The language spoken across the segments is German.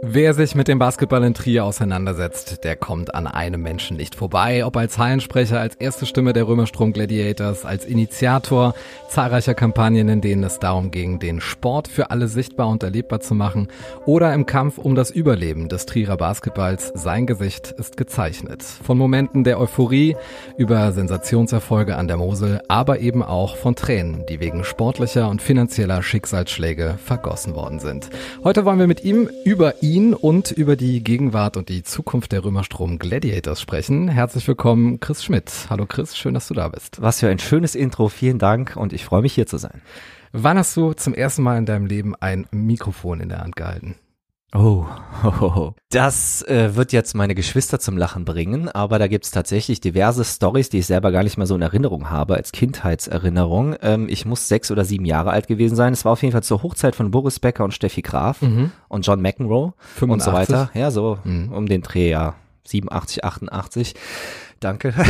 Wer sich mit dem Basketball in Trier auseinandersetzt, der kommt an einem Menschen nicht vorbei. Ob als Hallensprecher, als erste Stimme der Römerstrom Gladiators, als Initiator zahlreicher Kampagnen, in denen es darum ging, den Sport für alle sichtbar und erlebbar zu machen, oder im Kampf um das Überleben des Trierer Basketballs, sein Gesicht ist gezeichnet. Von Momenten der Euphorie über Sensationserfolge an der Mosel, aber eben auch von Tränen, die wegen sportlicher und finanzieller Schicksalsschläge vergossen worden sind. Heute wollen wir mit ihm über und über die Gegenwart und die Zukunft der Römerstrom Gladiators sprechen. Herzlich willkommen, Chris Schmidt. Hallo Chris, schön, dass du da bist. Was für ein schönes Intro, vielen Dank und ich freue mich hier zu sein. Wann hast du zum ersten Mal in deinem Leben ein Mikrofon in der Hand gehalten? Oh, oh, oh. das äh, wird jetzt meine Geschwister zum Lachen bringen, aber da gibt's tatsächlich diverse Stories, die ich selber gar nicht mehr so in Erinnerung habe, als Kindheitserinnerung. Ähm, ich muss sechs oder sieben Jahre alt gewesen sein. Es war auf jeden Fall zur Hochzeit von Boris Becker und Steffi Graf Mhm. und John McEnroe 85. und so weiter. Ja, so Mhm. um den Dreh, ja. 87, 88. Danke.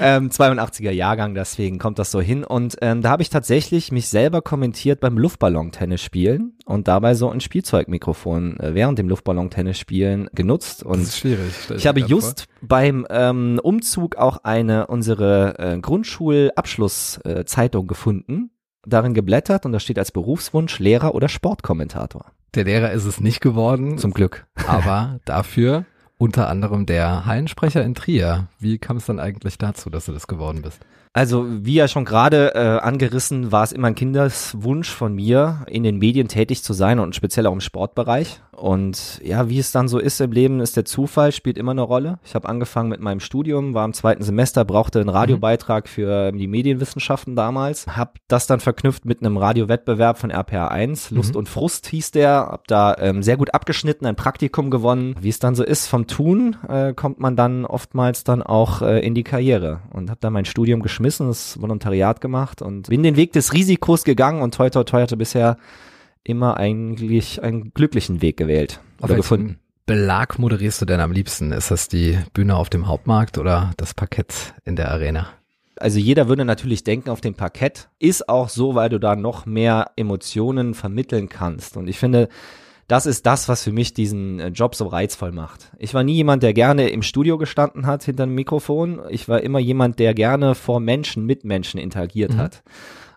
ähm, 82er Jahrgang, deswegen kommt das so hin. Und ähm, da habe ich tatsächlich mich selber kommentiert beim Luftballon-Tennis spielen und dabei so ein Spielzeugmikrofon äh, während dem Luftballon-Tennis spielen genutzt. Das Und ist schwierig. ich habe just beim ähm, Umzug auch eine unsere äh, Grundschulabschlusszeitung gefunden, darin geblättert und da steht als Berufswunsch Lehrer oder Sportkommentator. vor. Der Lehrer ist es nicht geworden, Zum Glück. aber dafür unter anderem der Hallensprecher in Trier. Wie kam es dann eigentlich dazu, dass du das geworden bist? Also wie ja schon gerade äh, angerissen, war es immer ein Kindeswunsch von mir, in den Medien tätig zu sein und speziell auch im Sportbereich. Und ja, wie es dann so ist im Leben, ist der Zufall, spielt immer eine Rolle. Ich habe angefangen mit meinem Studium, war im zweiten Semester, brauchte einen Radiobeitrag für die Medienwissenschaften damals. Hab das dann verknüpft mit einem Radiowettbewerb von RPA 1, Lust Mhm. und Frust hieß der. Hab da ähm, sehr gut abgeschnitten, ein Praktikum gewonnen. Wie es dann so ist, vom Tun äh, kommt man dann oftmals dann auch äh, in die Karriere. Und habe dann mein Studium geschmissen, das Volontariat gemacht und bin den Weg des Risikos gegangen und toi toi toi hatte bisher immer eigentlich einen glücklichen Weg gewählt Auf oder gefunden. Belag moderierst du denn am liebsten? Ist das die Bühne auf dem Hauptmarkt oder das Parkett in der Arena? Also jeder würde natürlich denken auf dem Parkett. Ist auch so, weil du da noch mehr Emotionen vermitteln kannst. Und ich finde, das ist das, was für mich diesen äh, Job so reizvoll macht. Ich war nie jemand, der gerne im Studio gestanden hat hinter einem Mikrofon. Ich war immer jemand, der gerne vor Menschen, mit Menschen interagiert Mhm. hat.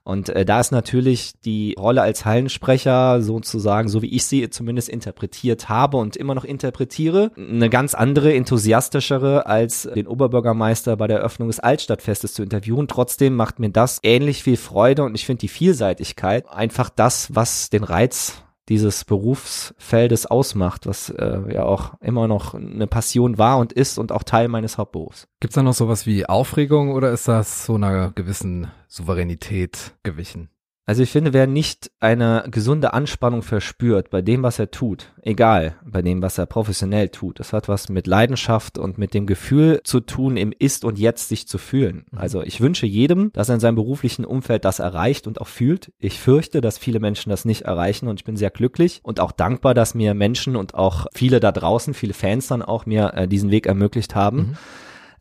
Und äh, da ist natürlich die Rolle als Hallensprecher sozusagen, so wie ich sie zumindest interpretiert habe und immer noch interpretiere, eine ganz andere, enthusiastischere als den Oberbürgermeister bei der Eröffnung des Altstadtfestes zu interviewen. Trotzdem macht mir das ähnlich viel Freude und ich finde die Vielseitigkeit einfach das, was den Reiz dieses Berufsfeldes ausmacht, was äh, ja auch immer noch eine Passion war und ist und auch Teil meines Hauptberufs. Gibt's da noch sowas wie Aufregung oder ist das so einer gewissen Souveränität gewichen? Also ich finde, wer nicht eine gesunde Anspannung verspürt bei dem, was er tut, egal bei dem, was er professionell tut, das hat was mit Leidenschaft und mit dem Gefühl zu tun, im Ist und Jetzt sich zu fühlen. Also ich wünsche jedem, dass er in seinem beruflichen Umfeld das erreicht und auch fühlt. Ich fürchte, dass viele Menschen das nicht erreichen und ich bin sehr glücklich und auch dankbar, dass mir Menschen und auch viele da draußen, viele Fans dann auch mir äh, diesen Weg ermöglicht haben Mhm.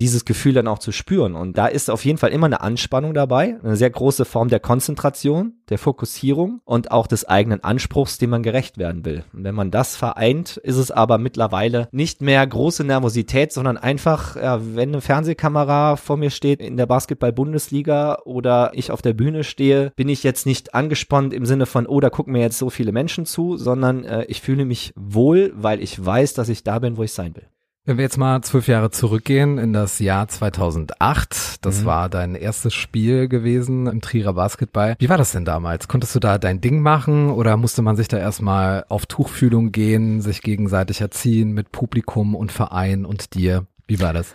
Dieses Gefühl dann auch zu spüren. Und da ist auf jeden Fall immer eine Anspannung dabei, eine sehr große Form der Konzentration, der Fokussierung und auch des eigenen Anspruchs, dem man gerecht werden will. Und wenn man das vereint, ist es aber mittlerweile nicht mehr große Nervosität, sondern einfach, ja, wenn eine Fernsehkamera vor mir steht in der Basketball-Bundesliga oder ich auf der Bühne stehe, bin ich jetzt nicht angespannt im Sinne von, oh, da gucken mir jetzt so viele Menschen zu, sondern äh, ich fühle mich wohl, weil ich weiß, dass ich da bin, wo ich sein will. Wenn wir jetzt mal zwölf Jahre zurückgehen in das Jahr 2008, das Mhm. war dein erstes Spiel gewesen im Trierer Basketball. Wie war das denn damals? Konntest du da dein Ding machen oder musste man sich da erstmal auf Tuchfühlung gehen, sich gegenseitig erziehen mit Publikum und Verein und dir? Wie war das?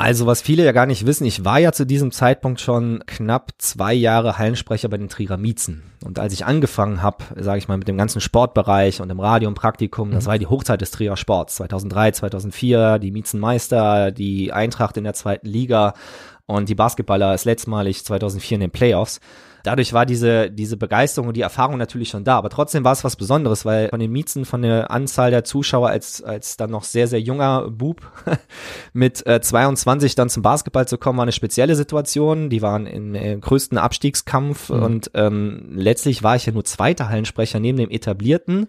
Also, was viele ja gar nicht wissen, ich war ja zu diesem Zeitpunkt schon knapp zwei Jahre Hallensprecher bei den Trierer Miezen. Und als ich angefangen habe, sage ich mal, mit dem ganzen Sportbereich und im Radio und Praktikum, das war die Hochzeit des Trierer Sports, 2003, 2004, die Miezenmeister, die Eintracht in der zweiten Liga und die Basketballer ist letztmalig 2004 in den Playoffs dadurch war diese, diese Begeisterung und die Erfahrung natürlich schon da. Aber trotzdem war es was Besonderes, weil von den Miezen, von der Anzahl der Zuschauer als, als dann noch sehr, sehr junger Bub mit äh, 22 dann zum Basketball zu kommen, war eine spezielle Situation. Die waren im äh, größten Abstiegskampf mhm. und ähm, letztlich war ich ja nur zweiter Hallensprecher neben dem etablierten.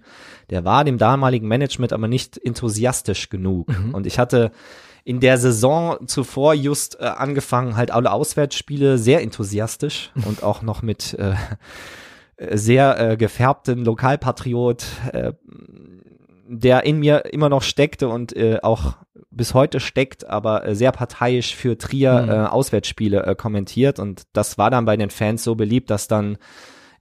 Der war dem damaligen Management aber nicht enthusiastisch genug. Mhm. Und ich hatte in der Saison zuvor just äh, angefangen, halt alle Auswärtsspiele sehr enthusiastisch und auch noch mit äh, sehr äh, gefärbten Lokalpatriot, äh, der in mir immer noch steckte und äh, auch bis heute steckt, aber äh, sehr parteiisch für Trier mhm. äh, Auswärtsspiele äh, kommentiert. Und das war dann bei den Fans so beliebt, dass dann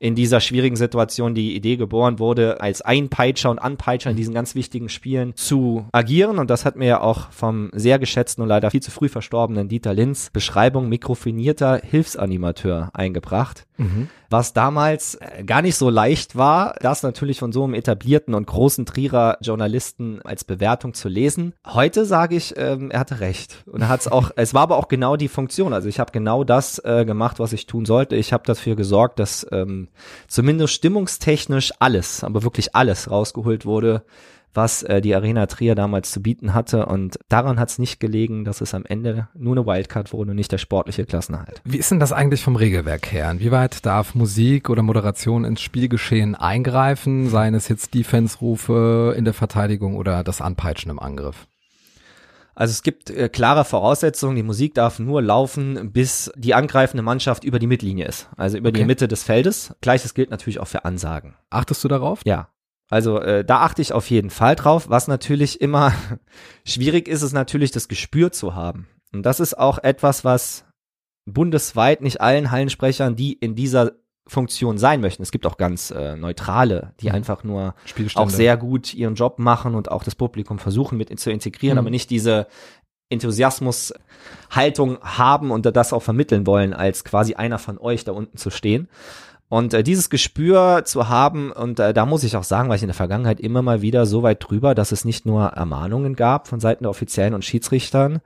in dieser schwierigen Situation die Idee geboren wurde, als Einpeitscher und Anpeitscher in diesen ganz wichtigen Spielen zu agieren. Und das hat mir ja auch vom sehr geschätzten und leider viel zu früh verstorbenen Dieter Linz Beschreibung mikrofonierter Hilfsanimateur eingebracht. Mhm was damals äh, gar nicht so leicht war, das natürlich von so einem etablierten und großen Trierer Journalisten als Bewertung zu lesen. Heute sage ich, ähm, er hatte recht. Und er hat es auch, es war aber auch genau die Funktion. Also ich habe genau das äh, gemacht, was ich tun sollte. Ich habe dafür gesorgt, dass ähm, zumindest stimmungstechnisch alles, aber wirklich alles rausgeholt wurde, was äh, die Arena Trier damals zu bieten hatte. Und daran hat es nicht gelegen, dass es am Ende nur eine Wildcard wurde und nicht der sportliche Klassenerhalt. Wie ist denn das eigentlich vom Regelwerk her? Inwieweit darf Musik oder Moderation ins Spielgeschehen eingreifen, seien es jetzt Defense-Rufe in der Verteidigung oder das Anpeitschen im Angriff? Also es gibt äh, klare Voraussetzungen. Die Musik darf nur laufen, bis die angreifende Mannschaft über die Mittellinie ist, also über okay. die Mitte des Feldes. Gleiches gilt natürlich auch für Ansagen. Achtest du darauf? Ja. Also äh, da achte ich auf jeden Fall drauf. Was natürlich immer schwierig ist, ist natürlich das Gespür zu haben. Und das ist auch etwas, was bundesweit nicht allen Hallensprechern, die in dieser Funktion sein möchten. Es gibt auch ganz äh, neutrale, die mhm. einfach nur auch sehr gut ihren Job machen und auch das Publikum versuchen mit zu integrieren, mhm. aber nicht diese Enthusiasmus-Haltung haben und das auch vermitteln wollen, als quasi einer von euch da unten zu stehen. Und äh, dieses Gespür zu haben, und äh, da muss ich auch sagen, war ich in der Vergangenheit immer mal wieder so weit drüber, dass es nicht nur Ermahnungen gab von Seiten der Offiziellen und Schiedsrichtern,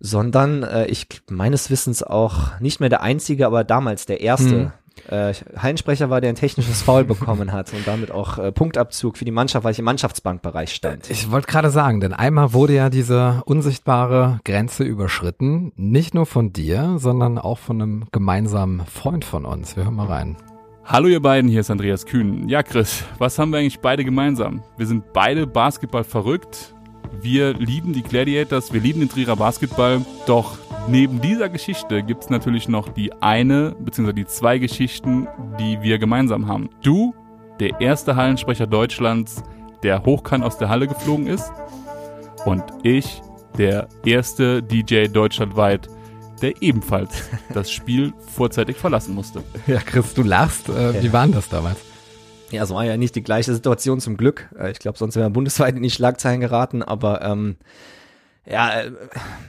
sondern äh, ich meines Wissens auch nicht mehr der einzige, aber damals der erste hm äh, Hallensprecher war, der ein technisches Foul bekommen hat und damit auch äh, Punktabzug für die Mannschaft, weil ich im Mannschaftsbankbereich stand. Ich wollte gerade sagen, denn einmal wurde ja diese unsichtbare Grenze überschritten, nicht nur von dir, sondern auch von einem gemeinsamen Freund von uns. Wir hören mal rein. Hallo ihr beiden, hier ist Andreas Kühn. Ja Chris, was haben wir eigentlich beide gemeinsam? Wir sind beide Basketball verrückt. Wir lieben die Gladiators, wir lieben den Trierer Basketball, doch Neben dieser Geschichte gibt es natürlich noch die eine bzw. die zwei Geschichten, die wir gemeinsam haben. Du, der erste Hallensprecher Deutschlands, der hochkant aus der Halle geflogen ist. Und ich, der erste DJ deutschlandweit, der ebenfalls das Spiel vorzeitig verlassen musste. Ja, Chris, du lachst. Äh, wie war denn das damals? Ja, es war ja nicht die gleiche Situation zum Glück. Äh, ich glaube, sonst wären wir bundesweit in die Schlagzeilen geraten, aber ähm, ja, äh,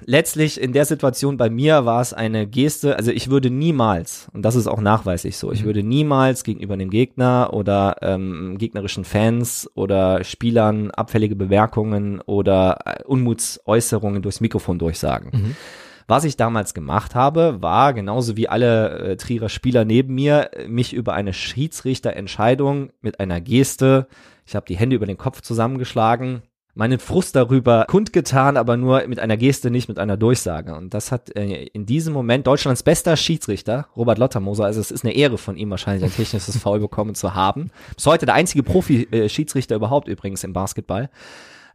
letztlich in der Situation bei mir war es eine Geste, also ich würde niemals, und das ist auch nachweislich so, ich mhm. würde niemals gegenüber dem Gegner oder ähm, gegnerischen Fans oder Spielern abfällige Bemerkungen oder äh, Unmutsäußerungen durchs Mikrofon durchsagen. Mhm. Was ich damals gemacht habe, war genauso wie alle äh, Trierer Spieler neben mir, mich über eine Schiedsrichterentscheidung mit einer Geste, ich habe die Hände über den Kopf zusammengeschlagen, meinen Frust darüber kundgetan, aber nur mit einer Geste, nicht mit einer Durchsage. Und das hat äh, in diesem Moment Deutschlands bester Schiedsrichter, Robert Lottermoser, also es ist eine Ehre von ihm wahrscheinlich ein technisches Foul bekommen zu haben. Bis heute der einzige Profi-Schiedsrichter überhaupt übrigens im Basketball.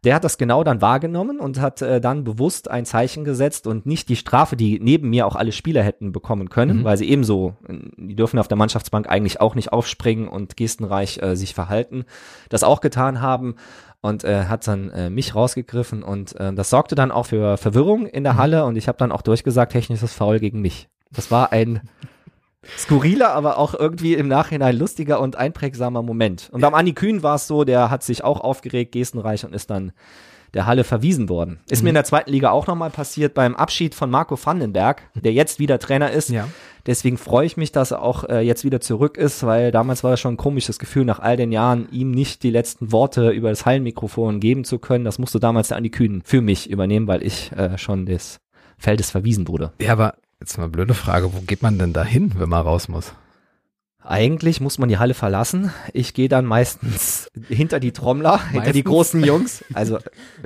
Der hat das genau dann wahrgenommen und hat äh, dann bewusst ein Zeichen gesetzt und nicht die Strafe, die neben mir auch alle Spieler hätten bekommen können, mhm. weil sie ebenso, die dürfen auf der Mannschaftsbank eigentlich auch nicht aufspringen und gestenreich äh, sich verhalten, das auch getan haben, und äh, hat dann äh, mich rausgegriffen und äh, das sorgte dann auch für Verwirrung in der mhm. Halle und ich habe dann auch durchgesagt, technisches Foul gegen mich. Das war ein skurriler, aber auch irgendwie im Nachhinein lustiger und einprägsamer Moment. Und beim Andi Kühn war es so, der hat sich auch aufgeregt, gestenreich und ist dann der Halle verwiesen worden. Ist mir in der zweiten Liga auch nochmal passiert beim Abschied von Marco Vandenberg, der jetzt wieder Trainer ist. Ja. Deswegen freue ich mich, dass er auch äh, jetzt wieder zurück ist, weil damals war das schon ein komisches Gefühl, nach all den Jahren ihm nicht die letzten Worte über das Hallenmikrofon geben zu können. Das musste damals der Andi Kühn für mich übernehmen, weil ich äh, schon des Feldes verwiesen wurde. Ja, aber jetzt mal eine blöde Frage, wo geht man denn da hin, wenn man raus muss? Eigentlich muss man die Halle verlassen. Ich gehe dann meistens hinter die Trommler, hinter die Meistens? großen Jungs. Also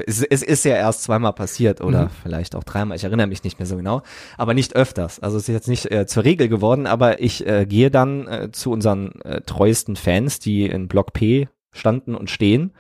es, es ist ja erst zweimal passiert oder Mhm. vielleicht auch dreimal. Ich erinnere mich nicht mehr so genau, aber nicht öfters. Also es ist jetzt nicht äh, zur Regel geworden, aber ich äh, gehe dann äh, zu unseren äh, treuesten Fans, die in Block P standen und stehen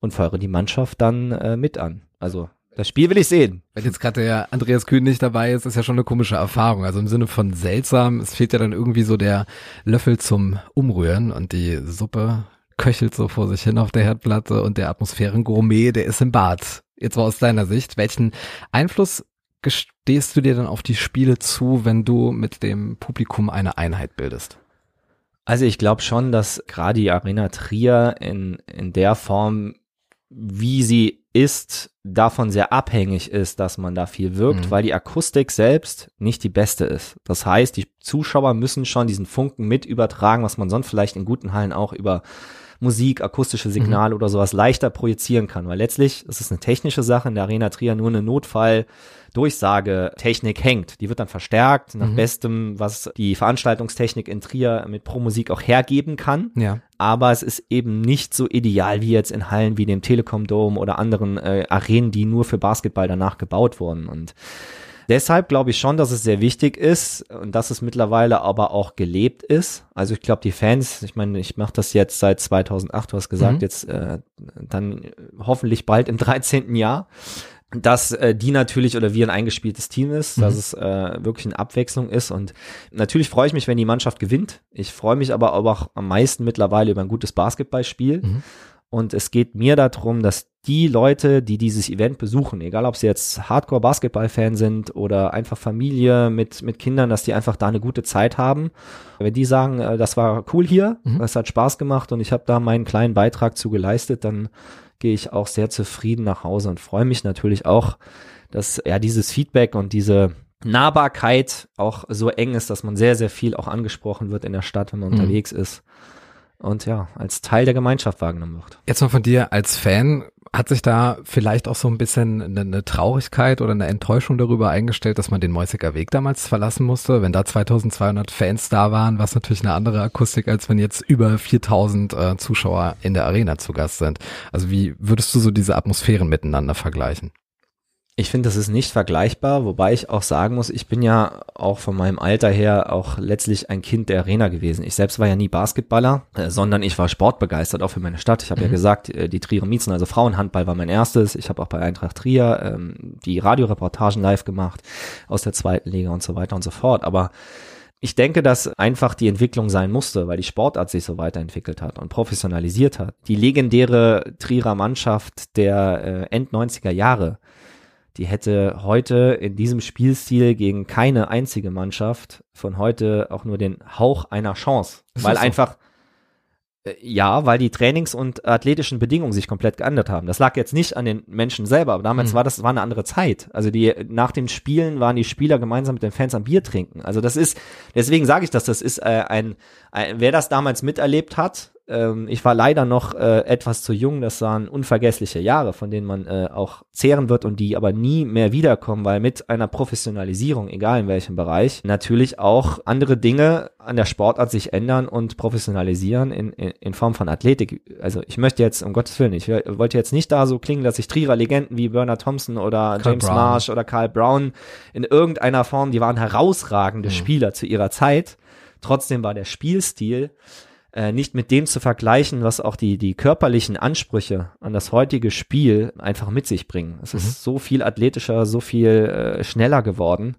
und feuere die Mannschaft dann äh, mit an. Also das Spiel will ich sehen. Wenn jetzt gerade der Andreas Kühn nicht dabei ist, ist ja schon eine komische Erfahrung. Also im Sinne von seltsam, es fehlt ja dann irgendwie so der Löffel zum Umrühren und die Suppe köchelt so vor sich hin auf der Herdplatte und der Atmosphärengourmet, der ist im Bad. Jetzt mal aus deiner Sicht, welchen Einfluss gestehst du dir dann auf die Spiele zu, wenn du mit dem Publikum eine Einheit bildest? Also ich glaube schon, dass gerade die Arena Trier in, in der Form, wie sie ist, davon sehr abhängig ist, dass man da viel wirkt, Mhm. weil die Akustik selbst nicht die beste ist. Das heißt, die Zuschauer müssen schon diesen Funken mit übertragen, was man sonst vielleicht in guten Hallen auch über Musik, akustische Signale oder sowas leichter projizieren kann, weil letztlich ist es eine technische Sache in der Arena Trier nur eine Notfall-Durchsagetechnik hängt. Die wird dann verstärkt nach Mhm. bestem, was die Veranstaltungstechnik in Trier mit Pro Musik auch hergeben kann Ja. aber es ist eben nicht so ideal wie jetzt in Hallen wie dem Telekom Dome oder anderen äh, Arenen, die nur für Basketball danach gebaut wurden. Und deshalb glaube ich schon, dass es sehr wichtig ist und dass es mittlerweile aber auch gelebt ist. Also ich glaube, die Fans, ich meine, ich mache das jetzt seit 2008, du hast gesagt, Mhm. jetzt äh, dann hoffentlich bald im 13. Jahr dass äh, die natürlich oder wir ein eingespieltes Team ist, dass Mhm. es äh, wirklich eine Abwechslung ist und natürlich freue ich mich, wenn die Mannschaft gewinnt. Ich freue mich aber auch am meisten mittlerweile über ein gutes Basketballspiel Mhm. und es geht mir darum, dass die Leute, die dieses Event besuchen, egal ob sie jetzt Hardcore-Basketball-Fan sind oder einfach Familie mit, mit Kindern, dass die einfach da eine gute Zeit haben. Wenn die sagen, äh, das war cool hier, Mhm. es hat Spaß gemacht und ich habe da meinen kleinen Beitrag zu geleistet, dann gehe ich auch sehr zufrieden nach Hause und freue mich natürlich auch, dass ja dieses Feedback und diese Nahbarkeit auch so eng ist, dass man sehr, sehr viel auch angesprochen wird in der Stadt, wenn man Mhm. unterwegs ist und ja, als Teil der Gemeinschaft wahrgenommen wird. Jetzt mal von dir als Fan, hat sich da vielleicht auch so ein bisschen eine, eine Traurigkeit oder eine Enttäuschung darüber eingestellt, dass man den Mäusiger Weg damals verlassen musste? Wenn da 2200 Fans da waren, war es natürlich eine andere Akustik, als wenn jetzt über 4000 äh, Zuschauer in der Arena zu Gast sind. Also wie würdest du so diese Atmosphären miteinander vergleichen? Ich finde, das ist nicht vergleichbar, wobei ich auch sagen muss, ich bin ja auch von meinem Alter her auch letztlich ein Kind der Arena gewesen. Ich selbst war ja nie Basketballer, äh, sondern ich war sportbegeistert, auch für meine Stadt. Ich habe ja Mhm. gesagt, äh, die Trierer Miezen, also Frauenhandball war mein erstes. Ich habe auch bei Eintracht Trier ähm, die Radioreportagen live gemacht aus der zweiten Liga und so weiter und so fort. Aber ich denke, dass einfach die Entwicklung sein musste, weil die Sportart sich so weiterentwickelt hat und professionalisiert hat. Die legendäre Trierer Mannschaft der äh, End-90er Jahre, die hätte heute in diesem Spielstil gegen keine einzige Mannschaft von heute auch nur den Hauch einer Chance. Weil das so? einfach, äh, ja, weil die Trainings- und athletischen Bedingungen sich komplett geändert haben. Das lag jetzt nicht an den Menschen selber, aber damals Mhm. war das war eine andere Zeit. Also die nach den Spielen waren die Spieler gemeinsam mit den Fans am Bier trinken. Also das ist, deswegen sage ich das, das ist äh, ein, ein, wer das damals miterlebt hat, ähm, ich war leider noch äh, etwas zu jung, das waren unvergessliche Jahre, von denen man äh, auch zehren wird und die aber nie mehr wiederkommen, weil mit einer Professionalisierung, egal in welchem Bereich, natürlich auch andere Dinge an der Sportart sich ändern und professionalisieren in, in, in Form von Athletik. Also ich möchte jetzt, um Gottes Willen, ich wollte jetzt nicht da so klingen, dass ich Trierer Legenden wie Bernard Thompson oder Karl James Brown. Marsh oder Karl Brown in irgendeiner Form, die waren herausragende Mhm. Spieler zu ihrer Zeit. Trotzdem war der Spielstil äh, nicht mit dem zu vergleichen, was auch die, die körperlichen Ansprüche an das heutige Spiel einfach mit sich bringen. Es Mhm. ist so viel athletischer, so viel äh, schneller geworden,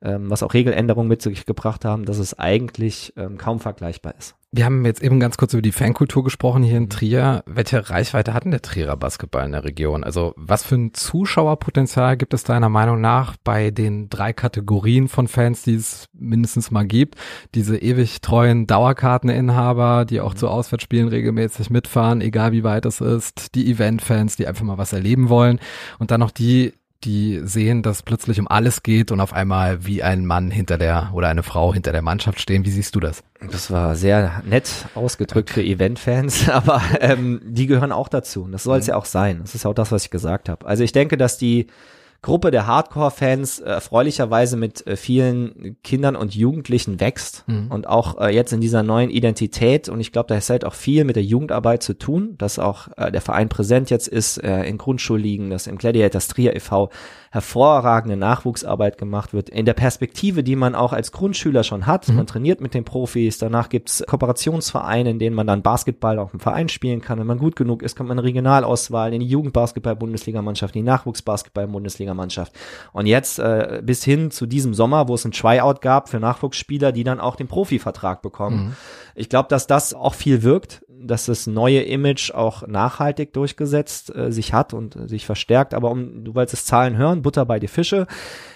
ähm, was auch Regeländerungen mit sich gebracht haben, dass es eigentlich ähm, kaum vergleichbar ist. Wir haben jetzt eben ganz kurz über die Fankultur gesprochen hier in Trier. Welche Reichweite hat denn der Trierer Basketball in der Region? Also was für ein Zuschauerpotenzial gibt es deiner Meinung nach bei den drei Kategorien von Fans, die es mindestens mal gibt? Diese ewig treuen Dauerkarteninhaber, die auch zu Auswärtsspielen regelmäßig mitfahren, egal wie weit es ist. Die Eventfans, die einfach mal was erleben wollen. Und dann noch die, die sehen, dass plötzlich um alles geht und auf einmal wie ein Mann hinter der oder eine Frau hinter der Mannschaft stehen. Wie siehst du das? Das war sehr nett ausgedrückt für Event-Fans, aber ähm, die gehören auch dazu. Und das soll es ja auch sein. Das ist auch das, was ich gesagt habe. Also ich denke, dass die Gruppe der Hardcore-Fans äh, erfreulicherweise mit äh, vielen Kindern und Jugendlichen wächst mhm. und auch äh, jetzt in dieser neuen Identität und ich glaube, da ist halt auch viel mit der Jugendarbeit zu tun, dass auch der Verein präsent jetzt ist in Grundschulligen, dass im Gladiators Trier e.V hervorragende Nachwuchsarbeit gemacht wird. In der Perspektive, die man auch als Grundschüler schon hat. Mhm. Man trainiert mit den Profis, danach gibt's Kooperationsvereine, in denen man dann Basketball auch im Verein spielen kann. Wenn man gut genug ist, kommt man in Regionalauswahl in die Jugendbasketball-Bundesligamannschaft, in die Nachwuchsbasketball-Bundesligamannschaft. Und jetzt äh, bis hin zu diesem Sommer, wo es ein Tryout gab für Nachwuchsspieler, die dann auch den Profivertrag bekommen. Mhm. Ich glaube, dass das auch viel wirkt dass das neue Image auch nachhaltig durchgesetzt äh, sich hat und äh, sich verstärkt. Aber um, du wolltest Zahlen hören, Butter bei die Fische.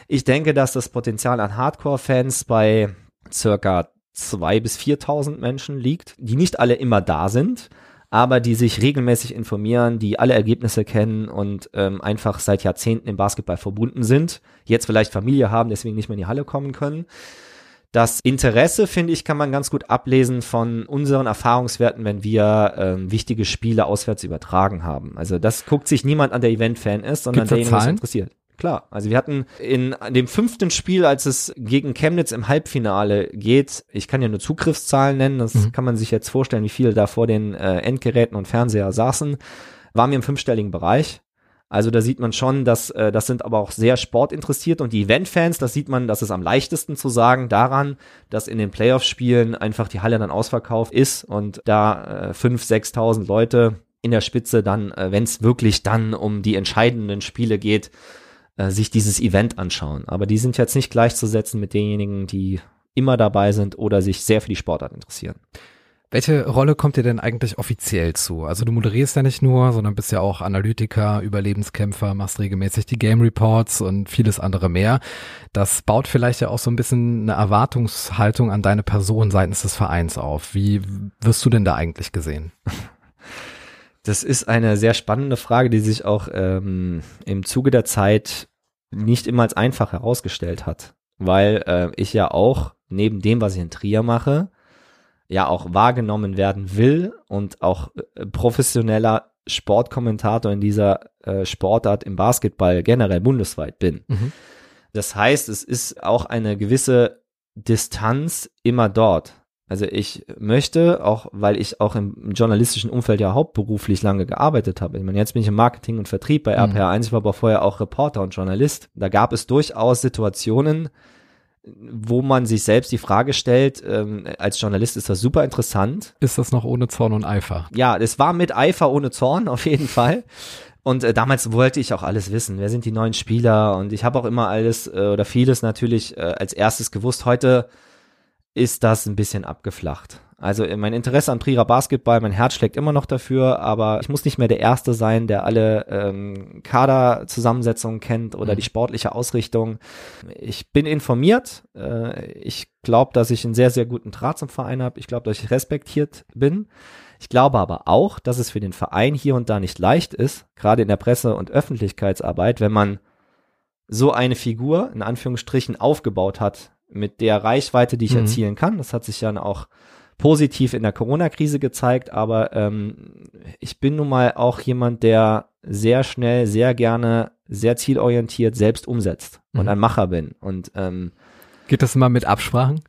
Ich denke, dass das Potenzial an Hardcore-Fans bei circa zwei bis 4.000 Menschen liegt, die nicht alle immer da sind, aber die sich regelmäßig informieren, die alle Ergebnisse kennen und ähm, einfach seit Jahrzehnten im Basketball verbunden sind, jetzt vielleicht Familie haben, deswegen nicht mehr in die Halle kommen können. Das Interesse, finde ich, kann man ganz gut ablesen von unseren Erfahrungswerten, wenn wir ähm, wichtige Spiele auswärts übertragen haben. Also das guckt sich niemand an, der Event-Fan ist, sondern derjenige, der interessiert. Klar, also wir hatten in dem fünften Spiel, als es gegen Chemnitz im Halbfinale geht, ich kann ja nur Zugriffszahlen nennen, das mhm. kann man sich jetzt vorstellen, wie viele da vor den äh, Endgeräten und Fernseher saßen, waren wir im fünfstelligen Bereich. Also da sieht man schon, dass äh, das sind aber auch sehr sportinteressiert und die Event-Fans, das sieht man, das ist am leichtesten zu sagen daran, dass in den Playoff-Spielen einfach die Halle dann ausverkauft ist und da äh, 5.000, 6.000 Leute in der Spitze dann, äh, wenn es wirklich dann um die entscheidenden Spiele geht, äh, sich dieses Event anschauen. Aber die sind jetzt nicht gleichzusetzen mit denjenigen, die immer dabei sind oder sich sehr für die Sportart interessieren. Welche Rolle kommt dir denn eigentlich offiziell zu? Also du moderierst ja nicht nur, sondern bist ja auch Analytiker, Überlebenskämpfer, machst regelmäßig die Game Reports und vieles andere mehr. Das baut vielleicht ja auch so ein bisschen eine Erwartungshaltung an deine Person seitens des Vereins auf. Wie wirst du denn da eigentlich gesehen? Das ist eine sehr spannende Frage, die sich auch ähm, im Zuge der Zeit nicht immer als einfach herausgestellt hat, weil äh, ich ja auch neben dem, was ich in Trier mache, ja auch wahrgenommen werden will und auch äh, professioneller Sportkommentator in dieser äh, Sportart im Basketball generell bundesweit bin. Mhm. Das heißt, es ist auch eine gewisse Distanz immer dort. Also ich möchte, auch weil ich auch im journalistischen Umfeld ja hauptberuflich lange gearbeitet habe. Ich meine, jetzt bin ich im Marketing und Vertrieb bei mhm. RPR1, ich war aber vorher auch Reporter und Journalist. Da gab es durchaus Situationen, wo man sich selbst die Frage stellt, ähm, als Journalist ist das super interessant. Ist das noch ohne Zorn und Eifer? Ja, es war mit Eifer ohne Zorn auf jeden Fall. Und äh, damals wollte ich auch alles wissen. Wer sind die neuen Spieler? Und ich habe auch immer alles äh, oder vieles natürlich äh, als erstes gewusst. Heute ist das ein bisschen abgeflacht. Also äh, mein Interesse an Trierer Basketball, mein Herz schlägt immer noch dafür, aber ich muss nicht mehr der Erste sein, der alle ähm, Kaderzusammensetzungen kennt oder mhm. die sportliche Ausrichtung. Ich bin informiert. Äh, ich glaube, dass ich einen sehr, sehr guten Draht zum Verein habe. Ich glaube, dass ich respektiert bin. Ich glaube aber auch, dass es für den Verein hier und da nicht leicht ist, gerade in der Presse- und Öffentlichkeitsarbeit, wenn man so eine Figur in Anführungsstrichen aufgebaut hat mit der Reichweite, die ich mhm. erzielen kann. Das hat sich dann auch positiv in der Corona-Krise gezeigt, aber ähm, ich bin nun mal auch jemand, der sehr schnell, sehr gerne, sehr zielorientiert selbst umsetzt mhm. und ein Macher bin. Und ähm, geht das immer mit Absprachen?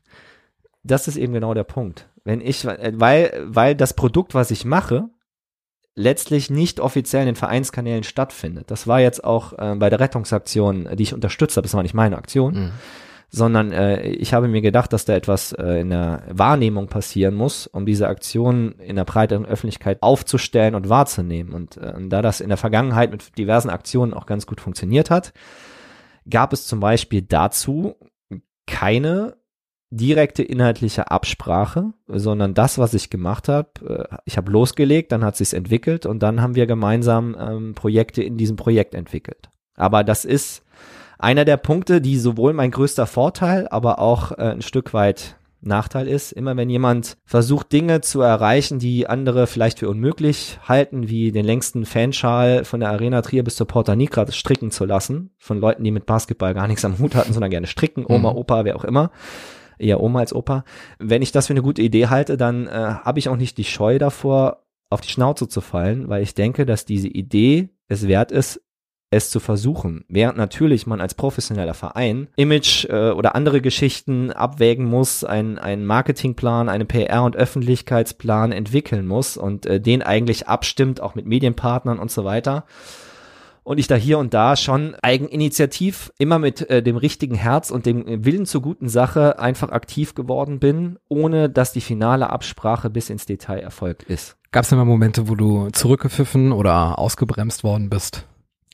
Das ist eben genau der Punkt. Wenn ich, weil, weil das Produkt, was ich mache, letztlich nicht offiziell in den Vereinskanälen stattfindet. Das war jetzt auch äh, bei der Rettungsaktion, die ich unterstützt habe, das war nicht meine Aktion. Mhm sondern äh, ich habe mir gedacht, dass da etwas äh, in der Wahrnehmung passieren muss, um diese Aktion in der breiteren Öffentlichkeit aufzustellen und wahrzunehmen. Und äh, da das in der Vergangenheit mit diversen Aktionen auch ganz gut funktioniert hat, gab es zum Beispiel dazu keine direkte inhaltliche Absprache, sondern das, was ich gemacht habe, äh, ich habe losgelegt, dann hat sich's entwickelt und dann haben wir gemeinsam ähm, Projekte in diesem Projekt entwickelt. Aber das ist einer der Punkte, die sowohl mein größter Vorteil, aber auch äh, ein Stück weit Nachteil ist. Immer wenn jemand versucht, Dinge zu erreichen, die andere vielleicht für unmöglich halten, wie den längsten Fanschal von der Arena Trier bis zur Porta Nigra stricken zu lassen, von Leuten, die mit Basketball gar nichts am Hut hatten, sondern gerne stricken, Oma, mhm. Opa, wer auch immer, eher Oma als Opa. Wenn ich das für eine gute Idee halte, dann äh, habe ich auch nicht die Scheu davor, auf die Schnauze zu fallen, weil ich denke, dass diese Idee es wert ist, es zu versuchen. Während natürlich man als professioneller Verein Image äh, oder andere Geschichten abwägen muss, ein, einen Marketingplan, einen PR- und Öffentlichkeitsplan entwickeln muss und äh, den eigentlich abstimmt, auch mit Medienpartnern und so weiter. Und ich da hier und da schon eigeninitiativ immer mit äh, dem richtigen Herz und dem Willen zur guten Sache einfach aktiv geworden bin, ohne dass die finale Absprache bis ins Detail erfolgt ist. Gab es immer Momente, wo du zurückgepfiffen oder ausgebremst worden bist?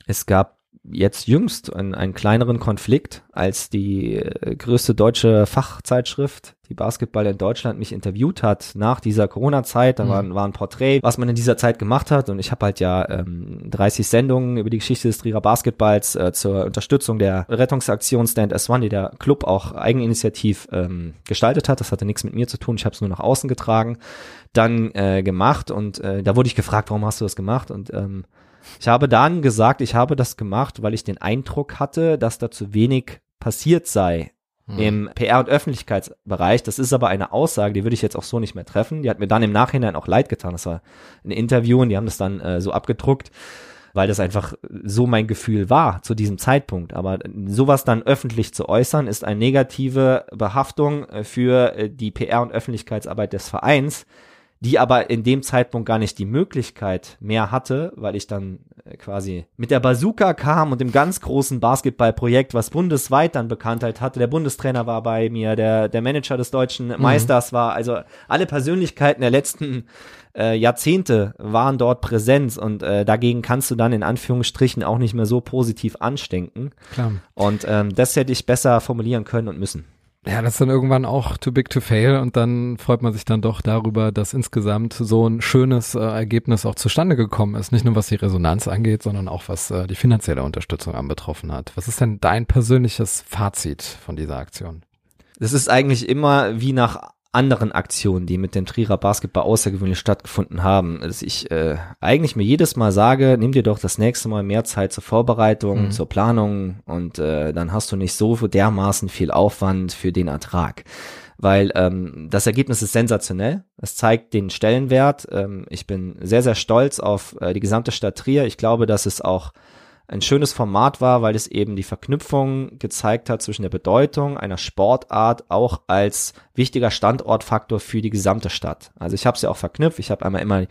Es gab jetzt jüngst einen, einen kleineren Konflikt, als die äh, größte deutsche Fachzeitschrift, die Basketball in Deutschland, mich interviewt hat nach dieser Corona-Zeit. Da mhm. war, war ein Porträt, was man in dieser Zeit gemacht hat. Und ich habe halt ja ähm, 30 Sendungen über die Geschichte des Trierer Basketballs äh, zur Unterstützung der Rettungsaktion Stand S1, die der Club auch eigeninitiativ ähm, gestaltet hat. Das hatte nichts mit mir zu tun. Ich habe es nur nach außen getragen. Dann äh, gemacht und äh, da wurde ich gefragt, warum hast du das gemacht? Und ähm, ich habe dann gesagt, ich habe das gemacht, weil ich den Eindruck hatte, dass da zu wenig passiert sei hm. im PR- und Öffentlichkeitsbereich. Das ist aber eine Aussage, die würde ich jetzt auch so nicht mehr treffen. Die hat mir dann im Nachhinein auch leid getan. Das war ein Interview und die haben das dann äh, so abgedruckt, weil das einfach so mein Gefühl war zu diesem Zeitpunkt. Aber sowas dann öffentlich zu äußern, ist eine negative Behaftung äh, für äh, die PR- und Öffentlichkeitsarbeit des Vereins die aber in dem Zeitpunkt gar nicht die Möglichkeit mehr hatte, weil ich dann äh, quasi mit der Bazooka kam und dem ganz großen Basketballprojekt, was bundesweit dann Bekanntheit hatte. Der Bundestrainer war bei mir, der, der Manager des deutschen mhm. Meisters war, also alle Persönlichkeiten der letzten äh, Jahrzehnte waren dort Präsenz und äh, dagegen kannst du dann in Anführungsstrichen auch nicht mehr so positiv anstinken. Klar. Und ähm, das hätte ich besser formulieren können und müssen. Ja, das ist dann irgendwann auch too big to fail und dann freut man sich dann doch darüber, dass insgesamt so ein schönes äh, Ergebnis auch zustande gekommen ist. Nicht nur was die Resonanz angeht, sondern auch was äh, die finanzielle Unterstützung anbetroffen hat. Was ist denn dein persönliches Fazit von dieser Aktion? Das ist eigentlich immer wie nach anderen Aktionen, die mit dem Trierer Basketball außergewöhnlich stattgefunden haben, dass ich äh, eigentlich mir jedes Mal sage, nimm dir doch das nächste Mal mehr Zeit zur Vorbereitung, mhm. zur Planung und äh, dann hast du nicht so dermaßen viel Aufwand für den Ertrag. Weil ähm, das Ergebnis ist sensationell. Es zeigt den Stellenwert. Ähm, ich bin sehr, sehr stolz auf äh, die gesamte Stadt Trier. Ich glaube, dass es auch ein schönes Format war, weil es eben die Verknüpfung gezeigt hat zwischen der Bedeutung einer Sportart auch als wichtiger Standortfaktor für die gesamte Stadt. Also ich habe es ja auch verknüpft. Ich habe einmal immer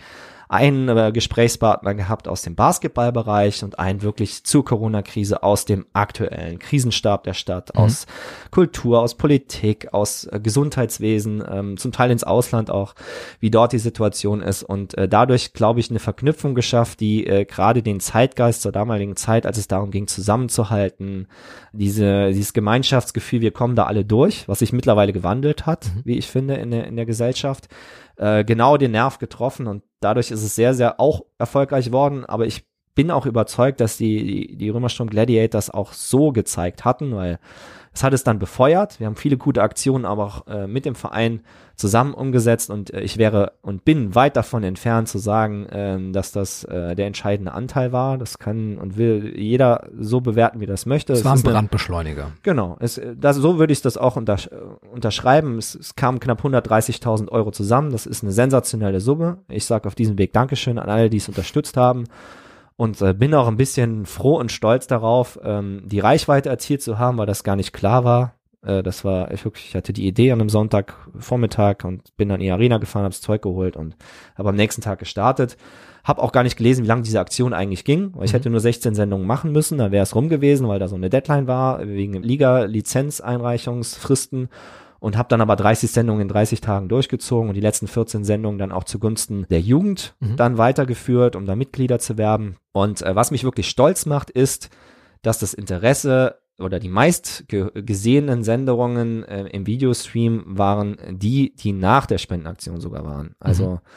einen äh, Gesprächspartner gehabt aus dem Basketballbereich und einen wirklich zur Corona-Krise aus dem aktuellen Krisenstab der Stadt, mhm. aus Kultur, aus Politik, aus äh, Gesundheitswesen, ähm, zum Teil ins Ausland auch, wie dort die Situation ist und äh, dadurch, glaube ich, eine Verknüpfung geschafft, die äh, gerade den Zeitgeist zur damaligen Zeit, als es darum ging, zusammenzuhalten, diese, dieses Gemeinschaftsgefühl, wir kommen da alle durch, was sich mittlerweile gewandelt hat, mhm. wie ich finde, in der, in der Gesellschaft, äh, genau den Nerv getroffen und dadurch ist es sehr, sehr auch erfolgreich worden, aber ich bin auch überzeugt, dass die, die, die Römersturm Gladiators auch so gezeigt hatten, weil es hat es dann befeuert. Wir haben viele gute Aktionen aber auch äh, mit dem Verein zusammen umgesetzt und äh, ich wäre und bin weit davon entfernt zu sagen, äh, dass das äh, der entscheidende Anteil war. Das kann und will jeder so bewerten, wie das möchte. Es war ein Brandbeschleuniger. Eine, genau. Es, das, so würde ich das auch unter, unterschreiben. Es, es kamen knapp 130.000 Euro zusammen. Das ist eine sensationelle Summe. Ich sage auf diesem Weg Dankeschön an alle, die es unterstützt haben und äh, bin auch ein bisschen froh und stolz darauf, ähm, die Reichweite erzielt zu haben, weil das gar nicht klar war. Äh, das war ich wirklich, ich hatte die Idee an einem Sonntagvormittag und bin dann in die Arena gefahren, habe das Zeug geholt und habe am nächsten Tag gestartet. Hab auch gar nicht gelesen, wie lange diese Aktion eigentlich ging, weil ich mhm. hätte nur 16 Sendungen machen müssen, da wäre es rum gewesen, weil da so eine Deadline war, wegen Liga-Lizenzeinreichungsfristen und habe dann aber 30 Sendungen in 30 Tagen durchgezogen und die letzten 14 Sendungen dann auch zugunsten der Jugend mhm. dann weitergeführt, um da Mitglieder zu werben. Und äh, was mich wirklich stolz macht, ist, dass das Interesse oder die meist ge gesehenen Senderungen äh, im Videostream waren die, die nach der Spendenaktion sogar waren. Also äh,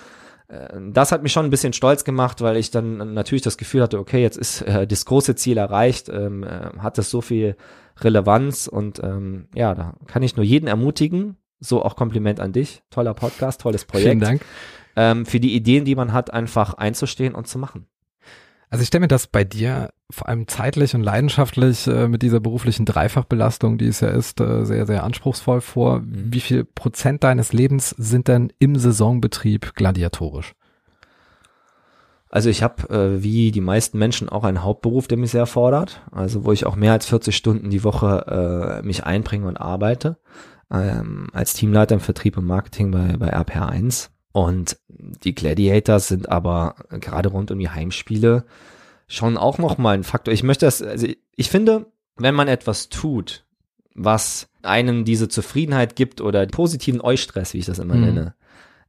das hat mich schon ein bisschen stolz gemacht, weil ich dann natürlich das Gefühl hatte, okay, jetzt ist äh, das große Ziel erreicht, ähm, äh, hat das so viel Relevanz und ähm, ja, da kann ich nur jeden ermutigen. So auch Kompliment an dich. Toller Podcast, tolles Projekt. Vielen Dank. Ähm, für die Ideen, die man hat, einfach einzustehen und zu machen. Also ich stelle mir das bei dir vor allem zeitlich und leidenschaftlich äh, mit dieser beruflichen Dreifachbelastung, die es ja ist, äh, sehr, sehr anspruchsvoll vor. Mhm. Wie viel Prozent deines Lebens sind denn im Saisonbetrieb gladiatorisch? Also ich habe, äh, wie die meisten Menschen, auch einen Hauptberuf, der mich sehr fordert. Also wo ich auch mehr als 40 Stunden die Woche äh, mich einbringe und arbeite. Ähm, als Teamleiter im Vertrieb und Marketing bei, bei RPR1. Und die Gladiators sind aber gerade rund um die Heimspiele schon auch nochmal ein Faktor. Ich möchte das, also ich finde, wenn man etwas tut, was einem diese Zufriedenheit gibt oder positiven Eustress, wie ich das immer Mhm. nenne,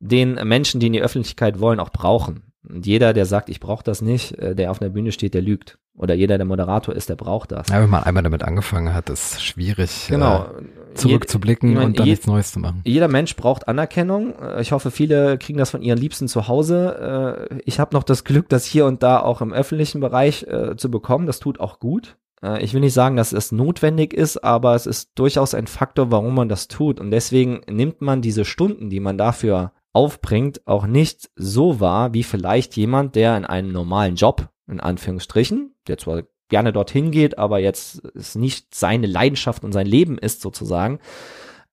den Menschen, die in die Öffentlichkeit wollen, auch brauchen. Und jeder, der sagt, ich brauche das nicht, äh, der auf der Bühne steht, der lügt. Oder jeder, der Moderator ist, der braucht das. Ja, wenn man einmal damit angefangen hat, ist schwierig, Genau. äh, zurückzublicken mein, und dann je- nichts Neues zu machen. Jeder Mensch braucht Anerkennung. Äh, Ich hoffe, viele kriegen das von ihren Liebsten zu Hause. Äh, Ich habe noch das Glück, das hier und da auch im öffentlichen Bereich äh, zu bekommen. Das tut auch gut. Äh, Ich will nicht sagen, dass es notwendig ist, aber es ist durchaus ein Faktor, warum man das tut. Und deswegen nimmt man diese Stunden, die man dafür aufbringt, auch nicht so wahr, wie vielleicht jemand, der in einem normalen Job, in Anführungsstrichen, der zwar gerne dorthin geht, aber jetzt es nicht seine Leidenschaft und sein Leben ist sozusagen,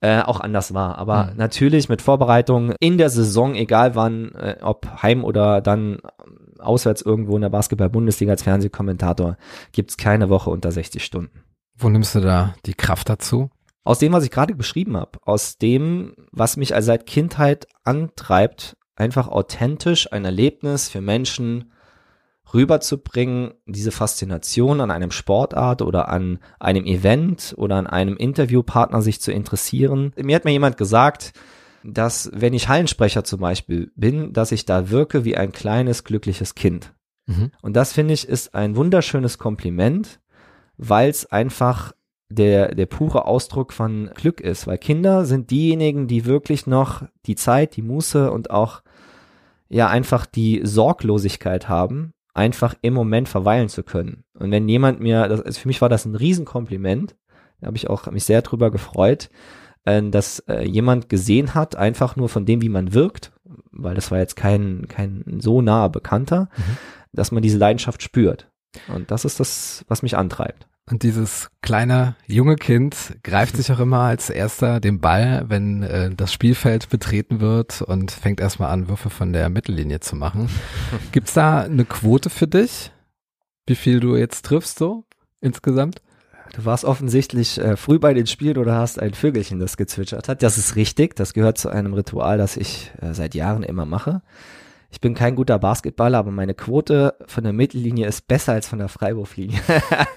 äh, auch anders war. Aber Mhm. natürlich mit Vorbereitung in der Saison, egal wann, äh, ob heim oder dann auswärts irgendwo in der Basketball-Bundesliga als Fernsehkommentator, gibt's keine Woche unter 60 Stunden. Wo nimmst du da die Kraft dazu? Aus dem, was ich gerade beschrieben habe, aus dem, was mich also seit Kindheit antreibt, einfach authentisch ein Erlebnis für Menschen rüberzubringen, diese Faszination an einem Sportart oder an einem Event oder an einem Interviewpartner sich zu interessieren. Mir hat mir jemand gesagt, dass wenn ich Hallensprecher zum Beispiel bin, dass ich da wirke wie ein kleines, glückliches Kind. Mhm. Und das finde ich ist ein wunderschönes Kompliment, weil es einfach der, der pure Ausdruck von Glück ist, weil Kinder sind diejenigen, die wirklich noch die Zeit, die Muße und auch ja einfach die Sorglosigkeit haben, einfach im Moment verweilen zu können. Und wenn jemand mir, das, also für mich war das ein Riesenkompliment, da habe ich auch mich sehr drüber gefreut, äh, dass äh, jemand gesehen hat, einfach nur von dem, wie man wirkt, weil das war jetzt kein, kein so naher Bekannter, Mhm. dass man diese Leidenschaft spürt. Und das ist das, was mich antreibt. Und dieses kleine junge Kind greift sich auch immer als erster den Ball, wenn äh, das Spielfeld betreten wird und fängt erstmal an, Würfe von der Mittellinie zu machen. Gibt's da eine Quote für dich? Wie viel du jetzt triffst so insgesamt? Du warst offensichtlich äh, früh bei den Spielen oder hast ein Vögelchen, das gezwitschert hat. Das ist richtig. Das gehört zu einem Ritual, das ich äh, seit Jahren immer mache. Ich bin kein guter Basketballer, aber meine Quote von der Mittellinie ist besser als von der Freiwurflinie.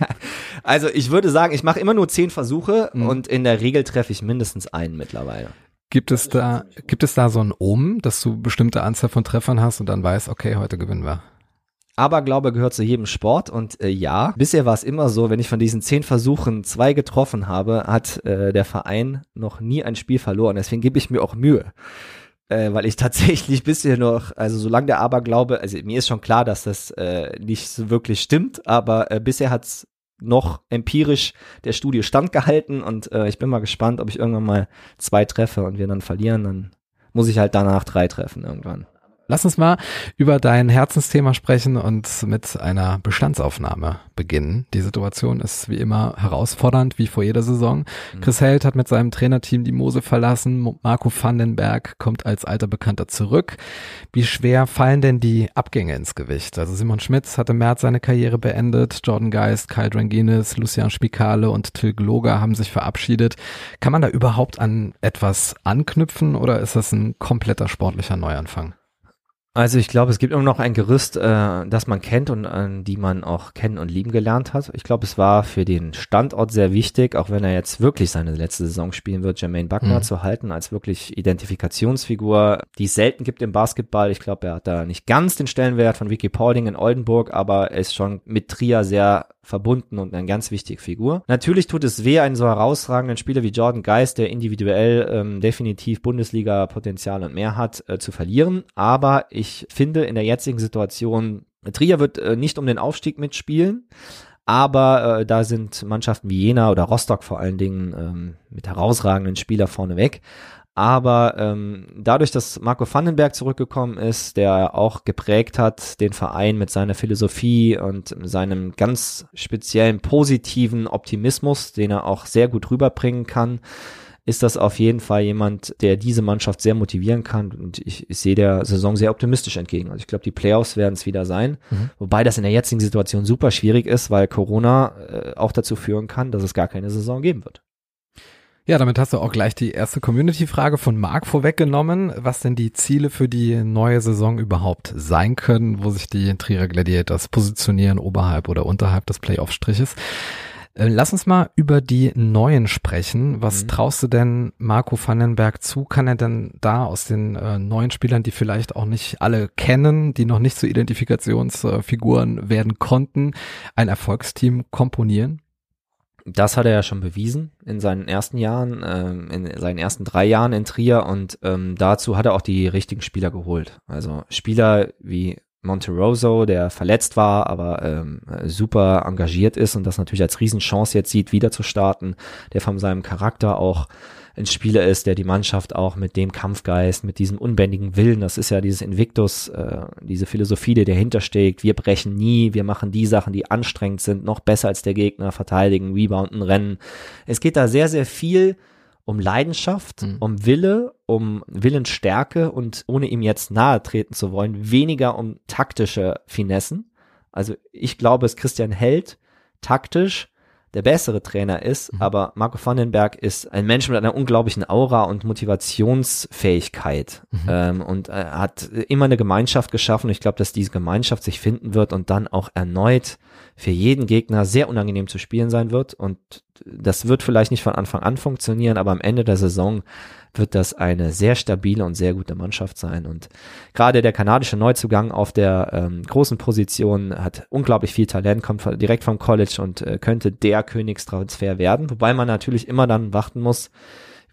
also ich würde sagen, ich mache immer nur zehn Versuche Mhm. und in der Regel treffe ich mindestens einen mittlerweile. Gibt es da, gibt es da so ein Omen, dass du bestimmte Anzahl von Treffern hast und dann weißt, okay, heute gewinnen wir? Aberglaube gehört zu jedem Sport und äh, ja, bisher war es immer so, wenn ich von diesen zehn Versuchen zwei getroffen habe, hat äh, der Verein noch nie ein Spiel verloren. Deswegen gebe ich mir auch Mühe. Äh, weil ich tatsächlich bisher noch, also solange der Aberglaube, also mir ist schon klar, dass das äh, nicht so wirklich stimmt, aber äh, bisher hat's noch empirisch der Studie standgehalten und äh, ich bin mal gespannt, ob ich irgendwann mal zwei treffe und wir dann verlieren, dann muss ich halt danach drei treffen irgendwann. Lass uns mal über dein Herzensthema sprechen und mit einer Bestandsaufnahme beginnen. Die Situation ist wie immer herausfordernd, wie vor jeder Saison. Chris Held hat mit seinem Trainerteam die Mose verlassen. Marco Vandenberg kommt als alter Bekannter zurück. Wie schwer fallen denn die Abgänge ins Gewicht? Also Simon Schmitz hat im März seine Karriere beendet. Jordan Geist, Kyle Dranginis, Lucian Spikale und Till Gloger haben sich verabschiedet. Kann man da überhaupt an etwas anknüpfen oder ist das ein kompletter sportlicher Neuanfang? Also ich glaube, es gibt immer noch ein Gerüst, äh, das man kennt und an die man auch kennen und lieben gelernt hat. Ich glaube, es war für den Standort sehr wichtig, auch wenn er jetzt wirklich seine letzte Saison spielen wird, Jermaine Buckner mhm. zu halten als wirklich Identifikationsfigur, die es selten gibt im Basketball. Ich glaube, er hat da nicht ganz den Stellenwert von Vicky Paulding in Oldenburg, aber er ist schon mit Trier sehr verbunden und eine ganz wichtige Figur. Natürlich tut es weh, einen so herausragenden Spieler wie Jordan Geist, der individuell ähm, definitiv Bundesliga-Potenzial und mehr hat, äh, zu verlieren. Aber ich finde in der jetzigen Situation, Trier wird äh, nicht um den Aufstieg mitspielen. Aber äh, da sind Mannschaften wie Jena oder Rostock vor allen Dingen ähm, mit herausragenden Spieler vorneweg. Aber ähm, dadurch, dass Marco Vandenberg zurückgekommen ist, der auch geprägt hat, den Verein mit seiner Philosophie und seinem ganz speziellen positiven Optimismus, den er auch sehr gut rüberbringen kann, ist das auf jeden Fall jemand, der diese Mannschaft sehr motivieren kann. Und ich, ich sehe der Saison sehr optimistisch entgegen. Also ich glaube, die Playoffs werden es wieder sein. Mhm. Wobei das in der jetzigen Situation super schwierig ist, weil Corona äh, auch dazu führen kann, dass es gar keine Saison geben wird. Ja, damit hast du auch gleich die erste Community-Frage von Marc vorweggenommen, was denn die Ziele für die neue Saison überhaupt sein können, wo sich die Trierer Gladiators positionieren, oberhalb oder unterhalb des Playoff-Striches. Äh, lass uns mal über die Neuen sprechen. Was mhm. traust du denn Marco Vandenberg zu? Kann er denn da aus den äh, neuen Spielern, die vielleicht auch nicht alle kennen, die noch nicht zu Identifikationsfiguren werden konnten, ein Erfolgsteam komponieren? das hat er ja schon bewiesen in seinen ersten Jahren, ähm, in seinen ersten drei Jahren in Trier und ähm, dazu hat er auch die richtigen Spieler geholt. Also Spieler wie Monteroso, der verletzt war, aber ähm, super engagiert ist und das natürlich als Riesenchance jetzt sieht, wieder zu starten, der von seinem Charakter auch ein Spieler ist, der die Mannschaft auch mit dem Kampfgeist, mit diesem unbändigen Willen, das ist ja dieses Invictus, äh, diese Philosophie, die dahinter steckt, wir brechen nie, wir machen die Sachen, die anstrengend sind, noch besser als der Gegner, verteidigen, rebounden, rennen. Es geht da sehr, sehr viel um Leidenschaft, mhm. um Wille, um Willensstärke und ohne ihm jetzt nahe treten zu wollen, weniger um taktische Finessen. Also ich glaube, es Christian Held taktisch der bessere Trainer ist, mhm. aber Marco Vandenberg ist ein Mensch mit einer unglaublichen Aura und Motivationsfähigkeit mhm. ähm, und äh, hat immer eine Gemeinschaft geschaffen. Ich glaube, dass diese Gemeinschaft sich finden wird und dann auch erneut für jeden Gegner sehr unangenehm zu spielen sein wird und das wird vielleicht nicht von Anfang an funktionieren, aber am Ende der Saison wird das eine sehr stabile und sehr gute Mannschaft sein. Und gerade der kanadische Neuzugang auf der ähm, großen Position hat unglaublich viel Talent, kommt direkt vom College und äh, könnte der Königstransfer werden. Wobei man natürlich immer dann warten muss,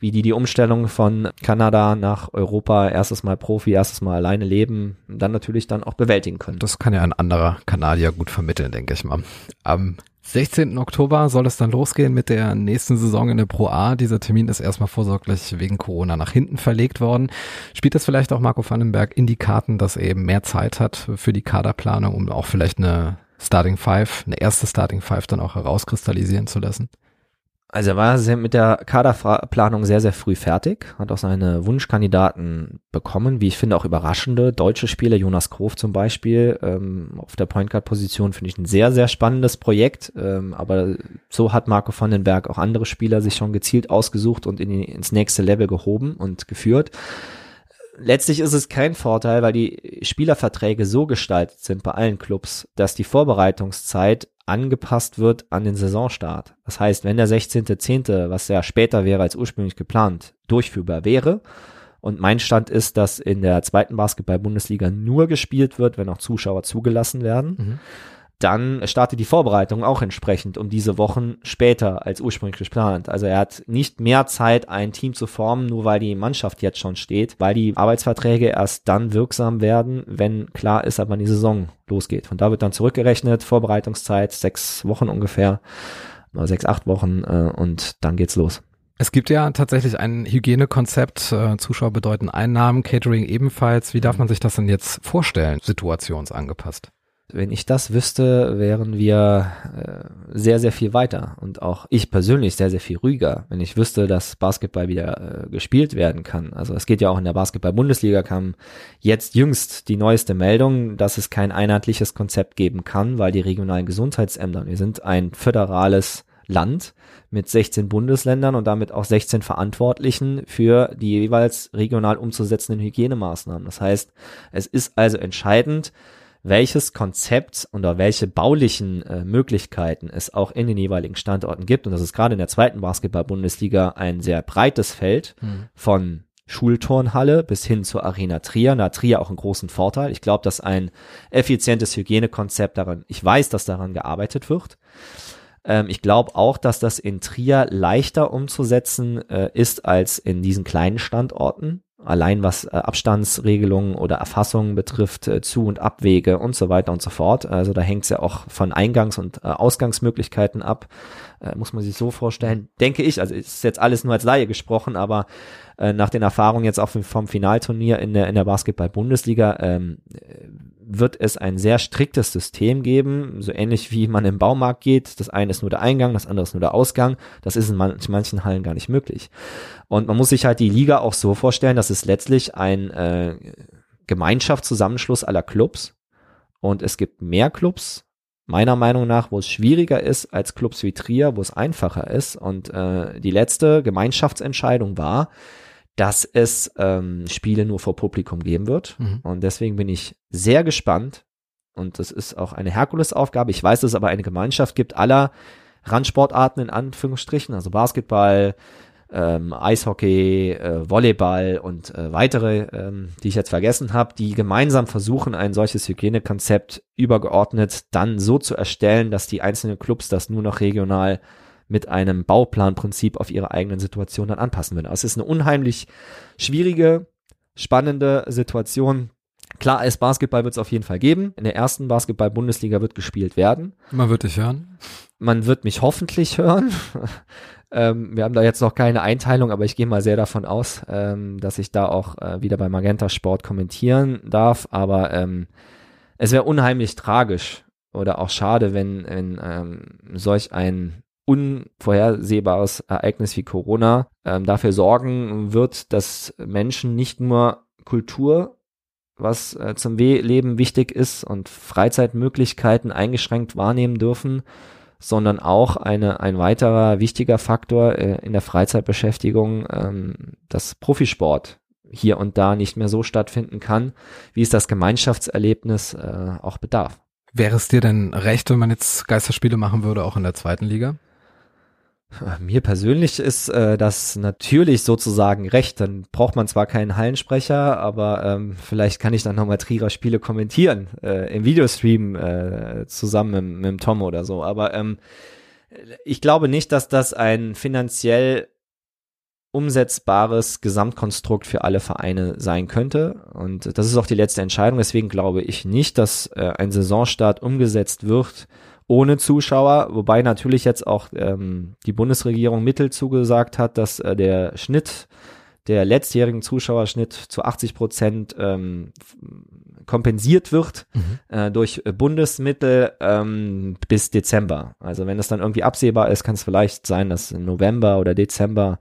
wie die die Umstellung von Kanada nach Europa erstes Mal Profi, erstes Mal alleine leben, dann natürlich dann auch bewältigen können. Das kann ja ein anderer Kanadier gut vermitteln, denke ich mal. Am 16. Oktober soll es dann losgehen mit der nächsten Saison in der Pro A. Dieser Termin ist erstmal vorsorglich wegen Corona nach hinten verlegt worden. Spielt das vielleicht auch Marco Vandenberg in die Karten, dass er eben mehr Zeit hat für die Kaderplanung, um auch vielleicht eine Starting Five, eine erste Starting Five dann auch herauskristallisieren zu lassen? Also er war mit der Kaderplanung sehr, sehr früh fertig, hat auch seine Wunschkandidaten bekommen, wie ich finde auch überraschende deutsche Spieler, Jonas Krof zum Beispiel, ähm, auf der Point Guard Position finde ich ein sehr, sehr spannendes Projekt, ähm, aber so hat Marco van den Berg auch andere Spieler sich schon gezielt ausgesucht und in ins nächste Level gehoben und geführt. Letztlich ist es kein Vorteil, weil die Spielerverträge so gestaltet sind bei allen Clubs, dass die Vorbereitungszeit angepasst wird an den Saisonstart. Das heißt, wenn der 16.10., was ja später wäre als ursprünglich geplant, durchführbar wäre, und mein Stand ist, dass in der zweiten Basketball-Bundesliga nur gespielt wird, wenn auch Zuschauer zugelassen werden. Mhm dann startet die Vorbereitung auch entsprechend um diese Wochen später als ursprünglich geplant. Also er hat nicht mehr Zeit, ein Team zu formen, nur weil die Mannschaft jetzt schon steht, weil die Arbeitsverträge erst dann wirksam werden, wenn klar ist, ab wann die Saison losgeht. Von da wird dann zurückgerechnet, Vorbereitungszeit, sechs Wochen ungefähr, sechs, acht Wochen äh, und dann geht's los. Es gibt ja tatsächlich ein Hygienekonzept, äh, Zuschauer bedeuten Einnahmen, Catering ebenfalls. Wie darf man sich das denn jetzt vorstellen, situationsangepasst? Wenn ich das wüsste, wären wir äh, sehr, sehr viel weiter und auch ich persönlich sehr, sehr viel ruhiger, wenn ich wüsste, dass Basketball wieder äh, gespielt werden kann. Also es geht ja auch in der Basketball-Bundesliga, kam jetzt jüngst die neueste Meldung, dass es kein einheitliches Konzept geben kann, weil die regionalen Gesundheitsämter, wir sind ein föderales Land mit 16 Bundesländern und damit auch 16 Verantwortlichen für die jeweils regional umzusetzenden Hygienemaßnahmen. Das heißt, es ist also entscheidend, welches Konzept oder welche baulichen äh, Möglichkeiten es auch in den jeweiligen Standorten gibt. Und das ist gerade in der zweiten Basketball-Bundesliga ein sehr breites Feld mhm. von Schulturnhalle bis hin zur Arena Trier. Hat Trier auch einen großen Vorteil. Ich glaube, dass ein effizientes Hygienekonzept daran, ich weiß, dass daran gearbeitet wird. Ähm, ich glaube auch, dass das in Trier leichter umzusetzen äh, ist als in diesen kleinen Standorten. Allein was äh, Abstandsregelungen oder Erfassungen betrifft, äh, Zu- und Abwege und so weiter und so fort. Also da hängt es ja auch von Eingangs- und äh, Ausgangsmöglichkeiten ab. Muss man sich so vorstellen, denke ich, also ist jetzt alles nur als Laie gesprochen, aber nach den Erfahrungen jetzt auch vom Finalturnier in der, in der Basketball-Bundesliga ähm, wird es ein sehr striktes System geben, so ähnlich wie man im Baumarkt geht. Das eine ist nur der Eingang, das andere ist nur der Ausgang. Das ist in manchen Hallen gar nicht möglich. Und man muss sich halt die Liga auch so vorstellen, dass es letztlich ein äh, Gemeinschaftszusammenschluss aller Clubs und es gibt mehr Clubs, meiner Meinung nach, wo es schwieriger ist als Clubs wie Trier, wo es einfacher ist. Und äh, die letzte Gemeinschaftsentscheidung war, dass es ähm, Spiele nur vor Publikum geben wird. Mhm. Und deswegen bin ich sehr gespannt. Und das ist auch eine Herkulesaufgabe. Ich weiß, dass es aber eine Gemeinschaft gibt aller Randsportarten in Anführungsstrichen, also Basketball, ähm, Eishockey, äh, Volleyball und äh, weitere, ähm, die ich jetzt vergessen habe, die gemeinsam versuchen, ein solches Hygienekonzept übergeordnet dann so zu erstellen, dass die einzelnen Clubs das nur noch regional mit einem Bauplanprinzip auf ihre eigenen Situation dann anpassen würden. Also es ist eine unheimlich schwierige, spannende Situation. Klar, als Basketball wird es auf jeden Fall geben. In der ersten Basketball-Bundesliga wird gespielt werden. Man wird dich hören. Man wird mich hoffentlich hören. ähm, wir haben da jetzt noch keine Einteilung, aber ich gehe mal sehr davon aus, ähm, dass ich da auch äh, wieder bei Magenta Sport kommentieren darf. Aber ähm, es wäre unheimlich tragisch oder auch schade, wenn, wenn ähm, solch ein unvorhersehbares Ereignis wie Corona ähm, dafür sorgen wird, dass Menschen nicht nur Kultur, was äh, zum Leben wichtig ist und Freizeitmöglichkeiten eingeschränkt wahrnehmen dürfen, sondern auch eine, ein weiterer wichtiger Faktor äh, in der Freizeitbeschäftigung, ähm, dass Profisport hier und da nicht mehr so stattfinden kann, wie es das Gemeinschaftserlebnis äh, auch bedarf. Wäre es dir denn recht, wenn man jetzt Geisterspiele machen würde, auch in der zweiten Liga? Mir persönlich ist äh, das natürlich sozusagen recht. Dann braucht man zwar keinen Hallensprecher, aber ähm, vielleicht kann ich dann nochmal Trierer Spiele kommentieren äh, im Videostream äh, zusammen mit, mit Tom oder so. Aber ähm, ich glaube nicht, dass das ein finanziell umsetzbares Gesamtkonstrukt für alle Vereine sein könnte. Und das ist auch die letzte Entscheidung. Deswegen glaube ich nicht, dass äh, ein Saisonstart umgesetzt wird ohne Zuschauer, wobei natürlich jetzt auch ähm, die Bundesregierung Mittel zugesagt hat, dass äh, der Schnitt, der letztjährigen Zuschauerschnitt zu 80 Prozent ähm, kompensiert wird mhm. äh, durch Bundesmittel ähm, bis Dezember. Also wenn es dann irgendwie absehbar ist, kann es vielleicht sein, dass im November oder Dezember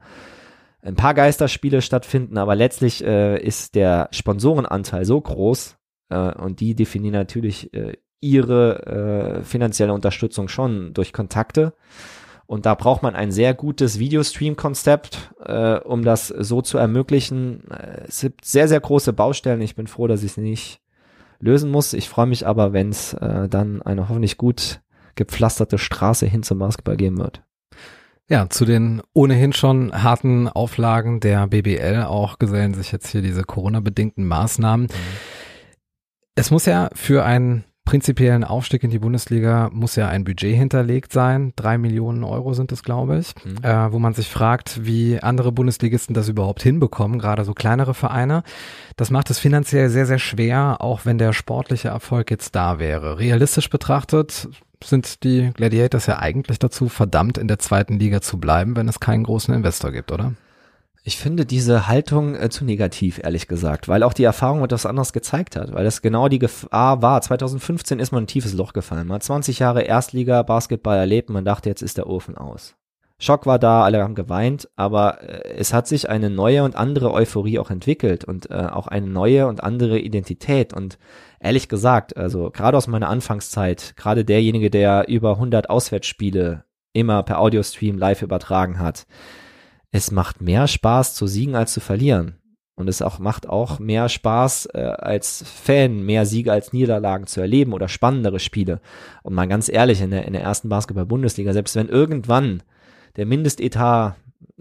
ein paar Geisterspiele stattfinden, aber letztlich äh, ist der Sponsorenanteil so groß äh, und die definieren natürlich äh, ihre äh, finanzielle Unterstützung schon durch Kontakte. Und da braucht man ein sehr gutes Videostream-Konzept, äh, um das so zu ermöglichen. Äh, es gibt sehr, sehr große Baustellen. Ich bin froh, dass ich es nicht lösen muss. Ich freue mich aber, wenn es äh, dann eine hoffentlich gut gepflasterte Straße hin zum Basketball geben wird. Ja, zu den ohnehin schon harten Auflagen der BBL auch gesellen sich jetzt hier diese Corona-bedingten Maßnahmen. Mhm. Es muss ja für ein prinzipiellen Aufstieg in die Bundesliga muss ja ein Budget hinterlegt sein. Drei Millionen Euro sind es, glaube ich, mhm. äh, wo man sich fragt, wie andere Bundesligisten das überhaupt hinbekommen, gerade so kleinere Vereine. Das macht es finanziell sehr, sehr schwer, auch wenn der sportliche Erfolg jetzt da wäre. Realistisch betrachtet sind die Gladiators ja eigentlich dazu verdammt, in der zweiten Liga zu bleiben, wenn es keinen großen Investor gibt, oder? Ich finde diese Haltung äh, zu negativ, ehrlich gesagt, weil auch die Erfahrung etwas anderes gezeigt hat, weil das genau die Gefahr war. 2015 ist man ein tiefes Loch gefallen. Man hat 20 Jahre Erstliga Basketball erlebt, man dachte, jetzt ist der Ofen aus. Schock war da, alle haben geweint, aber äh, es hat sich eine neue und andere Euphorie auch entwickelt und äh, auch eine neue und andere Identität und ehrlich gesagt, also gerade aus meiner Anfangszeit, gerade derjenige, der über 100 Auswärtsspiele immer per Audiostream live übertragen hat. Es macht mehr Spaß zu siegen als zu verlieren. Und es auch macht auch mehr Spaß äh, als Fan, mehr Siege als Niederlagen zu erleben oder spannendere Spiele. Und mal ganz ehrlich, in der, in der ersten Basketball-Bundesliga, selbst wenn irgendwann der Mindestetat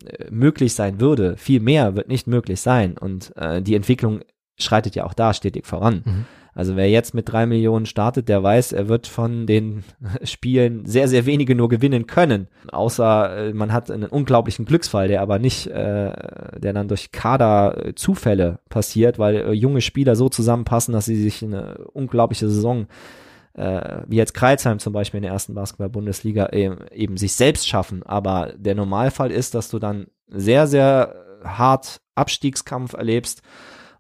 äh, möglich sein würde, viel mehr wird nicht möglich sein. Und äh, die Entwicklung schreitet ja auch da stetig voran. Mhm. Also wer jetzt mit drei Millionen startet, der weiß, er wird von den Spielen sehr, sehr wenige nur gewinnen können. Außer äh, man hat einen unglaublichen Glücksfall, der aber nicht, äh, der dann durch Kaderzufälle passiert, weil äh, junge Spieler so zusammenpassen, dass sie sich eine unglaubliche Saison äh, wie jetzt Kreilsheim zum Beispiel in der ersten Basketball-Bundesliga eben, eben sich selbst schaffen. Aber der Normalfall ist, dass du dann sehr, sehr hart Abstiegskampf erlebst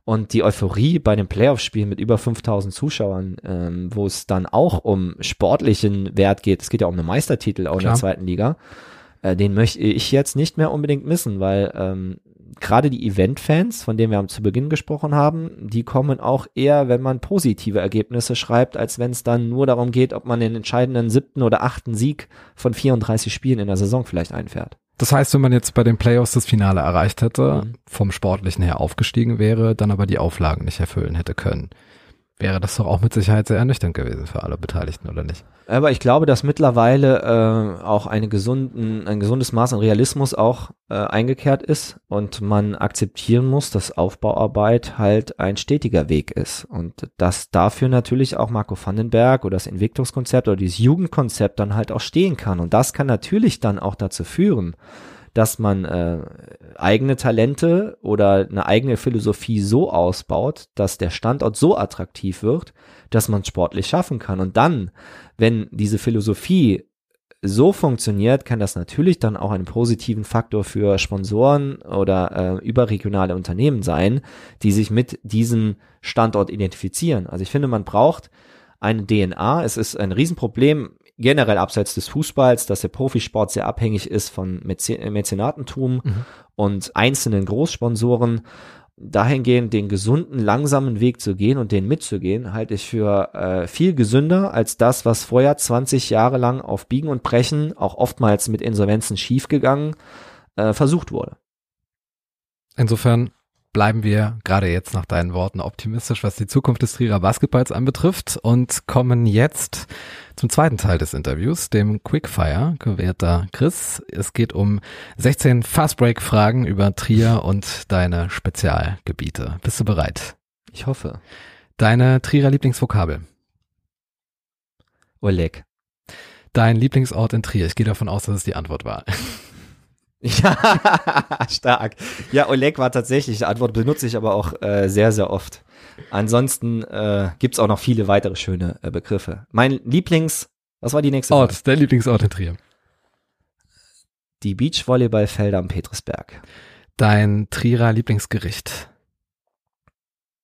und die Euphorie bei den Playoff-Spielen mit über 5000 Zuschauern, ähm, wo es dann auch um sportlichen Wert geht, es geht ja um einen Meistertitel auch Klar. in der zweiten Liga, äh, den möchte ich jetzt nicht mehr unbedingt missen, weil ähm, gerade die Event-Fans, von denen wir zu Beginn gesprochen haben, die kommen auch eher, wenn man positive Ergebnisse schreibt, als wenn es dann nur darum geht, ob man den entscheidenden siebten oder achten Sieg von 34 Spielen in der Saison vielleicht einfährt. Das heißt, wenn man jetzt bei den Playoffs das Finale erreicht hätte, mhm. vom Sportlichen her aufgestiegen wäre, dann aber die Auflagen nicht erfüllen hätte können wäre das doch auch mit Sicherheit sehr ernüchternd gewesen für alle Beteiligten, oder nicht? Aber ich glaube, dass mittlerweile äh, auch eine gesunden, ein gesundes Maß an Realismus auch äh, eingekehrt ist und man akzeptieren muss, dass Aufbauarbeit halt ein stetiger Weg ist und dass dafür natürlich auch Marco Vandenberg oder das Entwicklungskonzept oder dieses Jugendkonzept dann halt auch stehen kann und das kann natürlich dann auch dazu führen, dass man äh, eigene Talente oder eine eigene Philosophie so ausbaut, dass der Standort so attraktiv wird, dass man sportlich schaffen kann. Und dann, wenn diese Philosophie so funktioniert, kann das natürlich dann auch einen positiven Faktor für Sponsoren oder äh, überregionale Unternehmen sein, die sich mit diesem Standort identifizieren. Also ich finde, man braucht eine DNA. Es ist ein Riesenproblem generell abseits des Fußballs, dass der Profisport sehr abhängig ist von Mäzenatentum mhm. und einzelnen Großsponsoren. Dahingehend den gesunden, langsamen Weg zu gehen und den mitzugehen, halte ich für äh, viel gesünder als das, was vorher 20 Jahre lang auf Biegen und Brechen, auch oftmals mit Insolvenzen schiefgegangen, äh, versucht wurde. Insofern bleiben wir gerade jetzt nach deinen Worten optimistisch, was die Zukunft des Trierer Basketballs anbetrifft und kommen jetzt zum zweiten Teil des Interviews, dem Quickfire, gewährter Chris. Es geht um 16 Fastbreak-Fragen über Trier und deine Spezialgebiete. Bist du bereit? Ich hoffe. Deine Trierer Lieblingsvokabel? Oleg. Dein Lieblingsort in Trier? Ich gehe davon aus, dass es die Antwort war. Ja, stark. Ja, Oleg war tatsächlich die Antwort, benutze ich aber auch äh, sehr, sehr oft. Ansonsten äh, gibt auch noch viele weitere schöne äh, Begriffe. Mein Lieblings, was war die nächste Ort, Frage? dein Lieblingsort in Trier? Die Beachvolleyballfelder am Petrisberg. Dein Trierer Lieblingsgericht?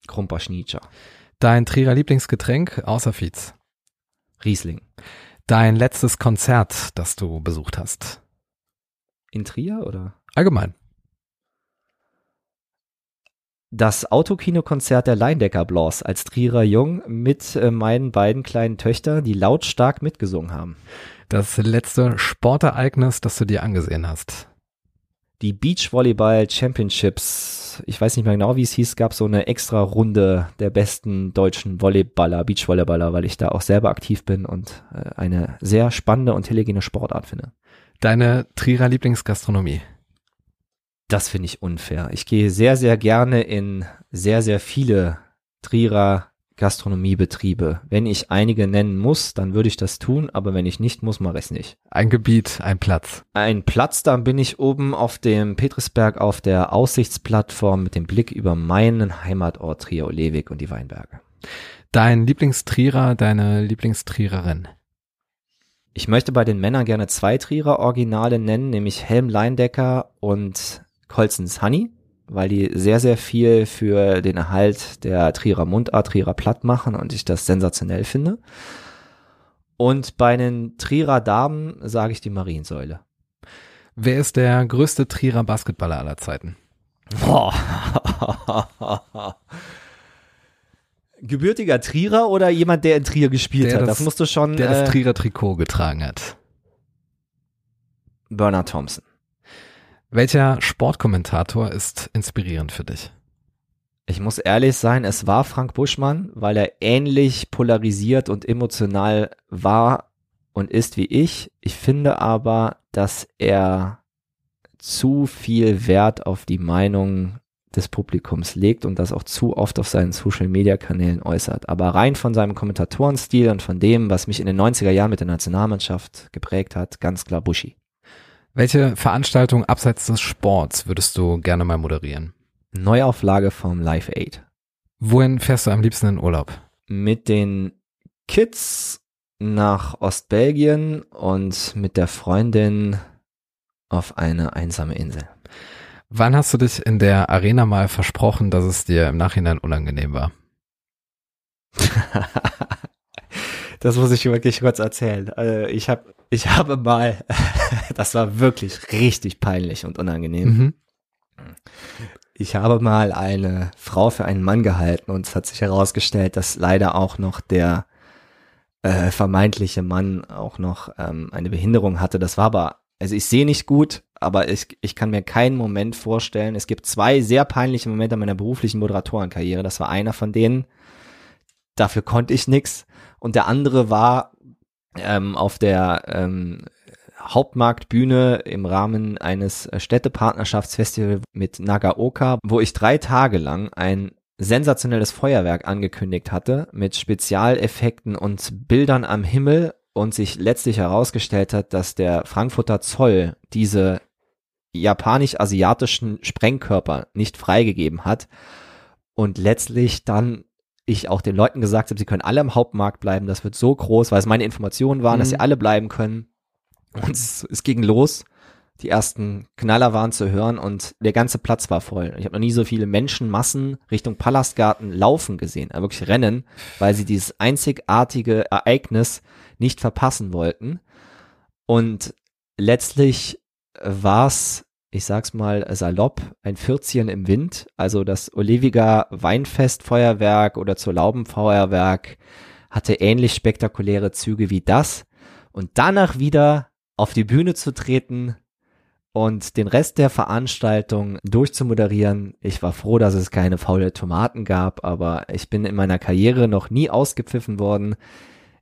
Krumper Schnietscher. Dein Trierer Lieblingsgetränk außer Fietz? Riesling. Dein letztes Konzert, das du besucht hast? In Trier oder? Allgemein. Das Autokinokonzert der Leindecker Blancs als Trierer Jung mit äh, meinen beiden kleinen Töchtern, die lautstark mitgesungen haben. Das letzte Sportereignis, das du dir angesehen hast. Die Beachvolleyball Championships. Ich weiß nicht mehr genau, wie es hieß, gab so eine extra Runde der besten deutschen Volleyballer, Beachvolleyballer, weil ich da auch selber aktiv bin und äh, eine sehr spannende und telegene Sportart finde. Deine Trierer Lieblingsgastronomie? Das finde ich unfair. Ich gehe sehr, sehr gerne in sehr, sehr viele Trierer Gastronomiebetriebe. Wenn ich einige nennen muss, dann würde ich das tun, aber wenn ich nicht muss, mache ich es nicht. Ein Gebiet, ein Platz. Ein Platz, dann bin ich oben auf dem Petrisberg auf der Aussichtsplattform mit dem Blick über meinen Heimatort Trier-Olewig und die Weinberge. Dein Lieblingstrierer, deine Lieblingstriererin? Ich möchte bei den Männern gerne zwei Trierer Originale nennen, nämlich Helm Leindecker und Colsons Honey, weil die sehr, sehr viel für den Erhalt der Trierer Mundart, Trierer Platt machen und ich das sensationell finde. Und bei den Trierer Damen sage ich die Mariensäule. Wer ist der größte Trierer Basketballer aller Zeiten? Boah. gebürtiger Trierer oder jemand, der in Trier gespielt der hat? Das, das musst du schon. Der äh, das Trierer Trikot getragen hat. Bernard Thompson. Welcher Sportkommentator ist inspirierend für dich? Ich muss ehrlich sein, es war Frank Buschmann, weil er ähnlich polarisiert und emotional war und ist wie ich. Ich finde aber, dass er zu viel Wert auf die Meinung des Publikums legt und das auch zu oft auf seinen Social-Media-Kanälen äußert. Aber rein von seinem Kommentatorenstil und von dem, was mich in den 90er Jahren mit der Nationalmannschaft geprägt hat, ganz klar Buschi. Welche Veranstaltung abseits des Sports würdest du gerne mal moderieren? Neuauflage vom Live Aid. Wohin fährst du am liebsten in Urlaub? Mit den Kids nach Ostbelgien und mit der Freundin auf eine einsame Insel. Wann hast du dich in der Arena mal versprochen, dass es dir im Nachhinein unangenehm war? das muss ich wirklich kurz erzählen. Also ich habe ich habe mal, das war wirklich richtig peinlich und unangenehm. Mhm. Ich habe mal eine Frau für einen Mann gehalten und es hat sich herausgestellt, dass leider auch noch der äh, vermeintliche Mann auch noch ähm, eine Behinderung hatte. Das war aber, also ich sehe nicht gut, aber ich, ich kann mir keinen Moment vorstellen. Es gibt zwei sehr peinliche Momente meiner beruflichen Moderatorenkarriere. Das war einer von denen. Dafür konnte ich nix. Und der andere war ähm, auf der ähm, Hauptmarktbühne im Rahmen eines Städtepartnerschaftsfestivals mit Nagaoka, wo ich drei Tage lang ein sensationelles Feuerwerk angekündigt hatte mit Spezialeffekten und Bildern am Himmel und sich letztlich herausgestellt hat, dass der Frankfurter Zoll diese japanisch-asiatischen Sprengkörper nicht freigegeben hat und letztlich dann ich auch den Leuten gesagt habe, sie können alle am Hauptmarkt bleiben, das wird so groß, weil es meine Informationen waren, mhm. dass sie alle bleiben können. Und es, es ging los die ersten Knaller waren zu hören und der ganze Platz war voll. Ich habe noch nie so viele Menschenmassen Richtung Palastgarten laufen gesehen, also wirklich rennen, weil sie dieses einzigartige Ereignis nicht verpassen wollten. Und letztlich war's, ich sag's mal salopp, ein Vierzehn im Wind, also das Oliviger Weinfestfeuerwerk oder zur Laubenfeuerwerk hatte ähnlich spektakuläre Züge wie das. Und danach wieder auf die Bühne zu treten, und den Rest der Veranstaltung durchzumoderieren. Ich war froh, dass es keine faule Tomaten gab, aber ich bin in meiner Karriere noch nie ausgepfiffen worden.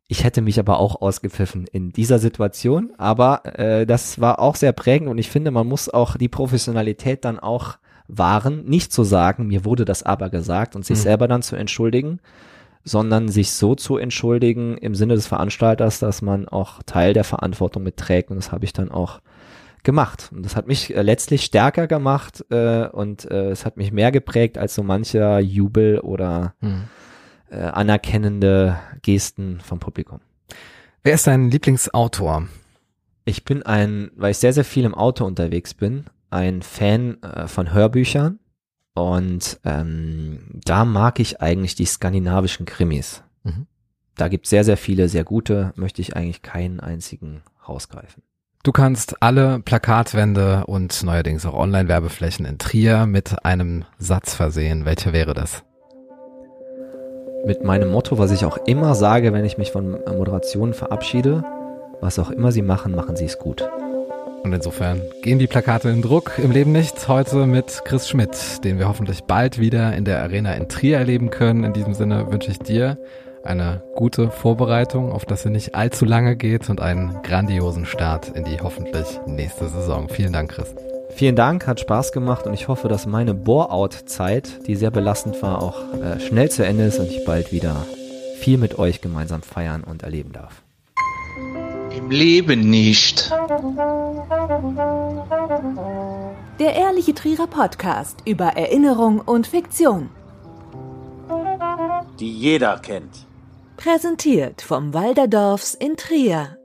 Ich hätte mich aber auch ausgepfiffen in dieser Situation, aber äh, das war auch sehr prägend und ich finde, man muss auch die Professionalität dann auch wahren, nicht zu sagen, mir wurde das aber gesagt und sich mhm. selber dann zu entschuldigen, sondern sich so zu entschuldigen im Sinne des Veranstalters, dass man auch Teil der Verantwortung mitträgt und das habe ich dann auch gemacht. Und das hat mich äh, letztlich stärker gemacht äh, und äh, es hat mich mehr geprägt als so mancher Jubel oder hm. Äh, anerkennende Gesten vom Publikum. Wer ist dein Lieblingsautor? Ich bin ein, weil ich sehr, sehr viel im Auto unterwegs bin, ein Fan äh, von Hörbüchern. Und ähm, da mag ich eigentlich die skandinavischen Krimis. Mhm. Da gibt es sehr, sehr viele, sehr gute, möchte ich eigentlich keinen einzigen rausgreifen. Du kannst alle Plakatwände und neuerdings auch Online-Werbeflächen in Trier mit einem Satz versehen. Welcher wäre das? Mit meinem Motto, was ich auch immer sage, wenn ich mich von Moderationen verabschiede, was auch immer sie machen, machen sie es gut. Und insofern gehen die Plakate in Druck im Leben nicht. Heute mit Chris Schmidt, den wir hoffentlich bald wieder in der Arena in Trier erleben können. In diesem Sinne wünsche ich dir eine gute Vorbereitung, auf das sie nicht allzu lange geht und einen grandiosen Start in die hoffentlich nächste Saison. Vielen Dank, Chris. Vielen Dank, hat Spaß gemacht und ich hoffe, dass meine Bore-out-Zeit, die sehr belastend war, auch äh, schnell zu Ende ist und ich bald wieder viel mit euch gemeinsam feiern und erleben darf. Im Leben nicht. Der Ehrliche Trierer Podcast über Erinnerung und Fiktion. Die jeder kennt. Präsentiert vom Walderdorfs in Trier.